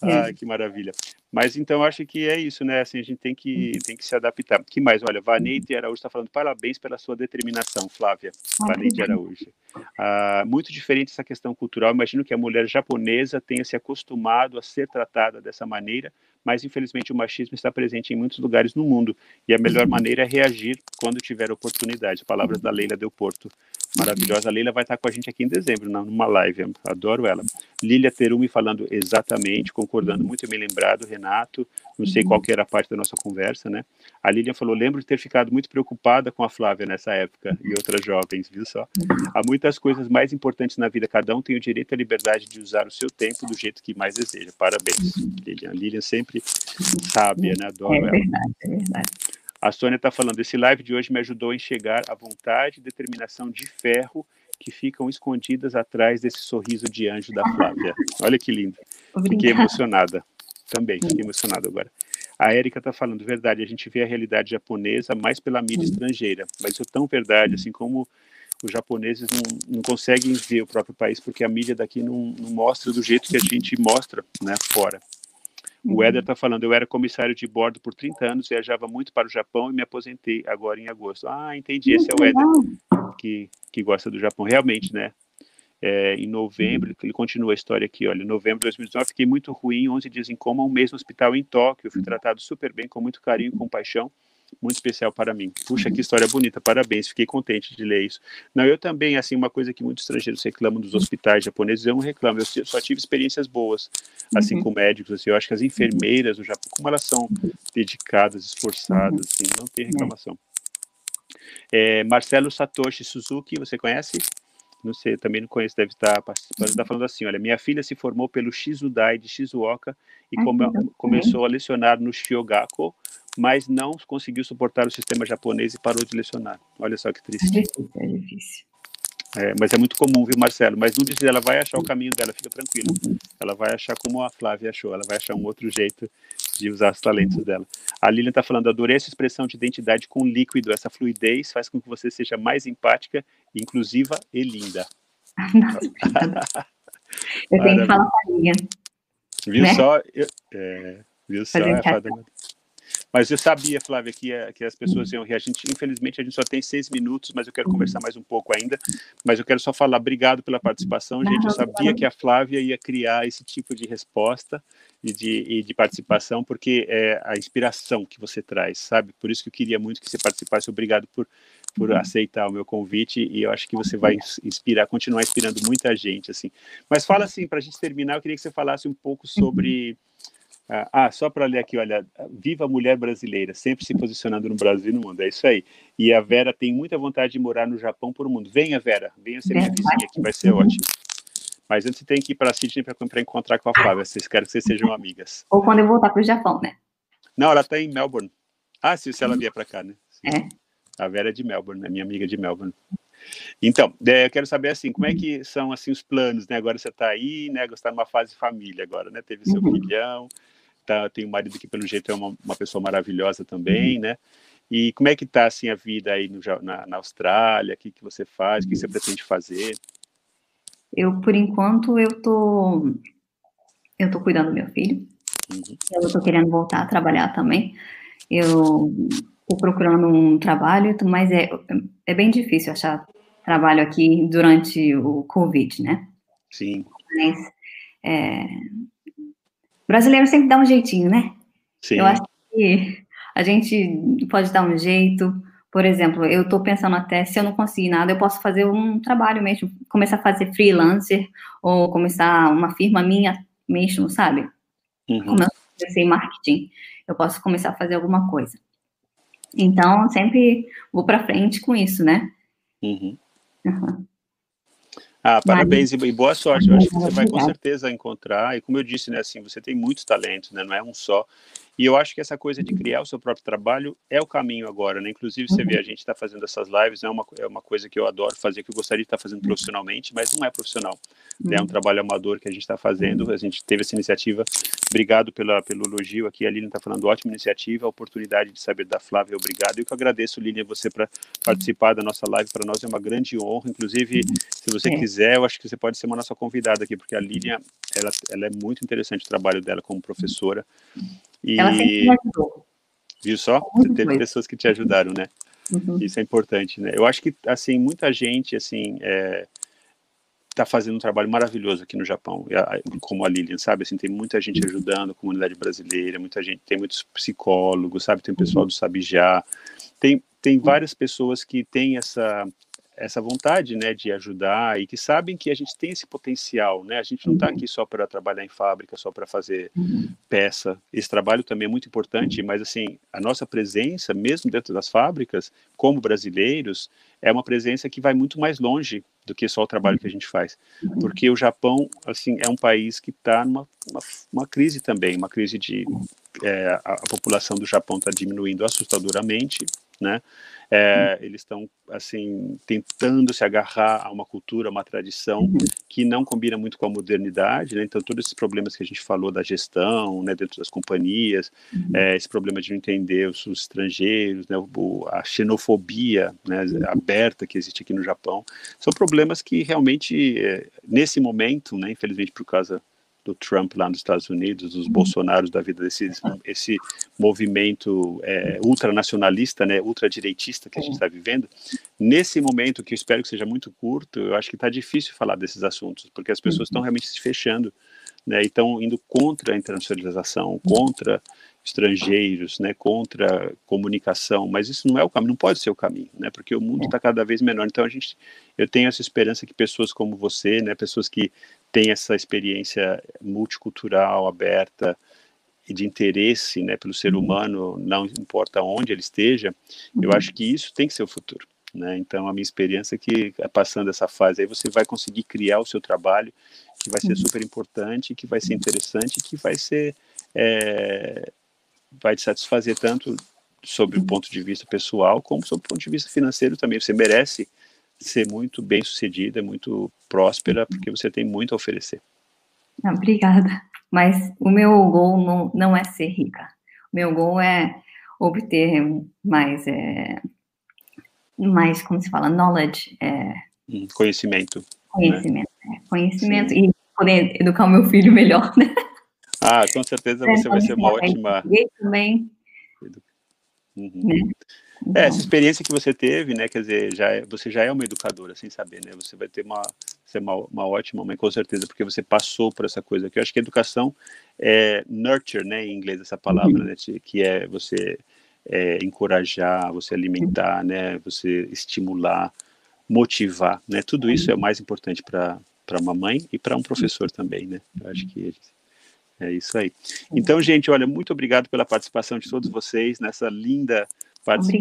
Ah, que maravilha. Mas então acho que é isso, né? Assim, a gente tem que, uhum. tem que se adaptar. que mais? Olha, Vaneide Araújo está falando parabéns pela sua determinação, Flávia. Ah, Vaneide Araújo. Ah, muito diferente essa questão cultural. Imagino que a mulher japonesa tenha se acostumado a ser tratada dessa maneira, mas infelizmente o machismo está presente em muitos lugares no mundo e a melhor uhum. maneira é reagir quando tiver oportunidade. Palavras da Leila Del Porto maravilhosa. A Leila vai estar com a gente aqui em dezembro, numa live, adoro ela. Lília Terumi falando exatamente, concordando muito bem lembrado, Renato, não sei qual que era a parte da nossa conversa, né? A Lília falou, lembro de ter ficado muito preocupada com a Flávia nessa época e outras jovens, viu só? Há muitas coisas mais importantes na vida, cada um tem o direito e a liberdade de usar o seu tempo do jeito que mais deseja. Parabéns, Lilian. Lilian sempre sábia, né? Adoro é verdade, ela. É verdade. A Sônia está falando, esse live de hoje me ajudou a enxergar a vontade e determinação de ferro que ficam escondidas atrás desse sorriso de anjo da Flávia. Olha que lindo. Obrigada. Fiquei emocionada. Também, fiquei emocionada agora. A Érica está falando, verdade, a gente vê a realidade japonesa mais pela mídia estrangeira, mas isso é tão verdade, assim como os japoneses não, não conseguem ver o próprio país, porque a mídia daqui não, não mostra do jeito que a gente mostra né, fora. O uhum. Éder está falando, eu era comissário de bordo por 30 anos, viajava muito para o Japão e me aposentei agora em agosto. Ah, entendi, esse é o Éder que, que gosta do Japão. Realmente, né? É, em novembro, ele continua a história aqui, olha, em novembro de 2019 fiquei muito ruim, 11 dias em coma, um mês no hospital em Tóquio, fui tratado super bem, com muito carinho e compaixão, muito especial para mim. Puxa, que história bonita, parabéns, fiquei contente de ler isso. Não, eu também, assim, uma coisa que muitos estrangeiros reclamam dos hospitais japoneses, eu não reclamo, eu só tive experiências boas, assim, uhum. com médicos, assim, eu acho que as enfermeiras do Japão, como elas são dedicadas, esforçadas, assim, não tem reclamação. É, Marcelo Satoshi Suzuki, você conhece? Não sei, também não conheço, deve estar participando. Está falando assim: olha, minha filha se formou pelo Shizudai de Shizuoka e come, começou a lecionar no Shiogako, mas não conseguiu suportar o sistema japonês e parou de lecionar. Olha só que triste. É difícil, é difícil. É, mas é muito comum, viu, Marcelo? Mas não diz, ela vai achar o caminho dela, fica tranquila. Ela vai achar como a Flávia achou, ela vai achar um outro jeito de usar os talentos dela. A Lilian está falando, adorei essa expressão de identidade com líquido, essa fluidez faz com que você seja mais empática, inclusiva e linda. eu tenho que falar com a Lilian. Viu né? só? Eu, é, viu só? Mas eu sabia, Flávia, que, que as pessoas iam rir. A gente, infelizmente, a gente só tem seis minutos, mas eu quero conversar mais um pouco ainda. Mas eu quero só falar, obrigado pela participação, gente. Eu sabia que a Flávia ia criar esse tipo de resposta e de, e de participação, porque é a inspiração que você traz, sabe? Por isso que eu queria muito que você participasse. Obrigado por, por aceitar o meu convite e eu acho que você vai inspirar, continuar inspirando muita gente, assim. Mas fala assim, para a gente terminar, eu queria que você falasse um pouco sobre ah, ah, só para ler aqui, olha, viva a mulher brasileira, sempre se posicionando no Brasil e no mundo, é isso aí. E a Vera tem muita vontade de morar no Japão por o mundo. Venha, Vera, venha ser minha vizinha aqui, vai ser ótimo. Mas antes você tem que ir para Sydney para encontrar com a Flávia. Vocês querem que vocês sejam amigas. Ou quando eu voltar para o Japão, né? Não, ela está em Melbourne. Ah, se, se ela vier para cá, né? É. A Vera é de Melbourne, né? Minha amiga de Melbourne. Então, é, eu quero saber assim, como é que são assim os planos, né? Agora você está aí, né? Você está numa fase família agora, né? Teve seu uhum. filhão, tá, tem um marido que pelo jeito é uma, uma pessoa maravilhosa também, uhum. né? E como é que está assim a vida aí no, na, na Austrália? O que, que você faz? O que você pretende fazer? Eu, por enquanto, eu tô, eu tô cuidando do meu filho. Uhum. Eu tô querendo voltar a trabalhar também. Eu tô procurando um trabalho, mas é, é bem difícil achar trabalho aqui durante o Covid, né? Sim. Mas é, brasileiro sempre dá um jeitinho, né? Sim. Eu acho que a gente pode dar um jeito. Por exemplo, eu estou pensando até, se eu não conseguir nada, eu posso fazer um trabalho mesmo, começar a fazer freelancer, ou começar uma firma minha mesmo, sabe? Uhum. Como eu comecei em marketing, eu posso começar a fazer alguma coisa. Então, sempre vou para frente com isso, né? Uhum. Uhum. Ah, parabéns Mas, e boa sorte. Eu acho que você vai com certeza encontrar. E como eu disse, né, assim, você tem muitos talentos, né? Não é um só. E eu acho que essa coisa de criar o seu próprio trabalho é o caminho agora, né? Inclusive, você vê, uhum. a gente está fazendo essas lives, é uma, é uma coisa que eu adoro fazer, que eu gostaria de estar tá fazendo profissionalmente, mas não é profissional. Né? É um uhum. trabalho amador que a gente está fazendo, a gente teve essa iniciativa. Obrigado pela, pelo elogio aqui, a Lilian está falando, ótima iniciativa, a oportunidade de saber da Flávia, obrigado. Eu que agradeço, Lilian, você para participar da nossa live, para nós é uma grande honra. Inclusive, se você quiser, eu acho que você pode ser uma nossa convidada aqui, porque a Lilian, ela, ela é muito interessante o trabalho dela como professora. E... Ela sempre me ajudou. Viu só? Você teve coisa. pessoas que te ajudaram, né? Uhum. Isso é importante, né? Eu acho que, assim, muita gente, assim, é, tá fazendo um trabalho maravilhoso aqui no Japão, como a Lilian, sabe? Assim, tem muita gente ajudando a comunidade brasileira, muita gente, tem muitos psicólogos, sabe? Tem o pessoal do Sabijá, tem, tem várias pessoas que têm essa essa vontade, né, de ajudar e que sabem que a gente tem esse potencial, né? A gente não está uhum. aqui só para trabalhar em fábrica, só para fazer uhum. peça. Esse trabalho também é muito importante, mas assim, a nossa presença, mesmo dentro das fábricas, como brasileiros, é uma presença que vai muito mais longe do que só o trabalho que a gente faz, uhum. porque o Japão, assim, é um país que está numa uma, uma, crise também, uma crise de é, a, a população do Japão está diminuindo assustadoramente, né? É, eles estão assim tentando se agarrar a uma cultura, a uma tradição uhum. que não combina muito com a modernidade, né? Então todos esses problemas que a gente falou da gestão, né, dentro das companhias, uhum. é, esse problema de não entender os, os estrangeiros, né, o, a xenofobia né, uhum. aberta que existe aqui no Japão, são problemas que realmente é, nesse momento, né, infelizmente por causa do Trump lá nos Estados Unidos, dos uhum. Bolsonaros da vida desse esse movimento é, ultranacionalista, né, ultradireitista que a gente está vivendo. Nesse momento, que eu espero que seja muito curto, eu acho que está difícil falar desses assuntos, porque as pessoas estão uhum. realmente se fechando, né, e estão indo contra a internacionalização, contra estrangeiros, né, contra comunicação, mas isso não é o caminho, não pode ser o caminho, né, porque o mundo está cada vez menor. Então a gente, eu tenho essa esperança que pessoas como você, né, pessoas que têm essa experiência multicultural, aberta e de interesse, né, pelo ser uhum. humano, não importa onde ele esteja, eu uhum. acho que isso tem que ser o futuro. Né? Então, a minha experiência é que, passando essa fase, aí você vai conseguir criar o seu trabalho, que vai ser uhum. super importante, que vai ser interessante, que vai ser é, vai te satisfazer tanto sobre o ponto de vista pessoal, como sobre o ponto de vista financeiro também. Você merece ser muito bem sucedida, muito próspera, porque você tem muito a oferecer. Obrigada. Mas o meu gol não, não é ser rica. O meu gol é obter mais, é, mais como se fala, knowledge. É, conhecimento. Conhecimento. Né? É, conhecimento Sim. e poder educar o meu filho melhor, né? Ah, com certeza você vai ser uma ótima. também. Uhum. Né? É, essa experiência que você teve, né, quer dizer, já é, você já é uma educadora, sem saber, né, você vai ter uma, ser uma, uma ótima mãe, com certeza, porque você passou por essa coisa, que eu acho que educação é nurture, né, em inglês essa palavra, uhum. né, que é você é, encorajar, você alimentar, né, você estimular, motivar, né, tudo isso é o mais importante para para uma mãe e para um professor também, né, eu acho que é isso aí. Então, gente, olha, muito obrigado pela participação de todos vocês nessa linda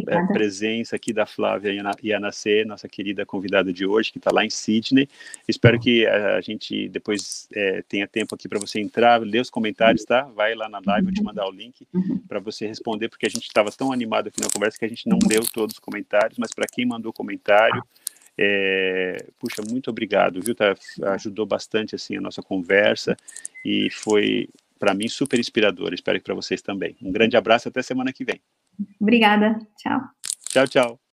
é, presença aqui da Flávia Yanacê, nossa querida convidada de hoje, que está lá em Sydney. Espero que a, gente depois é, tenha tempo aqui para você entrar, ler os comentários, tá? Vai lá na live, vou te mandar o link para você responder, porque a gente estava tão animado aqui na conversa que a gente não leu todos os comentários, mas para quem mandou comentário, é, puxa, muito obrigado, viu? Tá, ajudou bastante assim a nossa conversa e foi para mim super inspirador. Espero que para vocês também. Um grande abraço até semana que vem. Obrigada. Tchau. Tchau, tchau.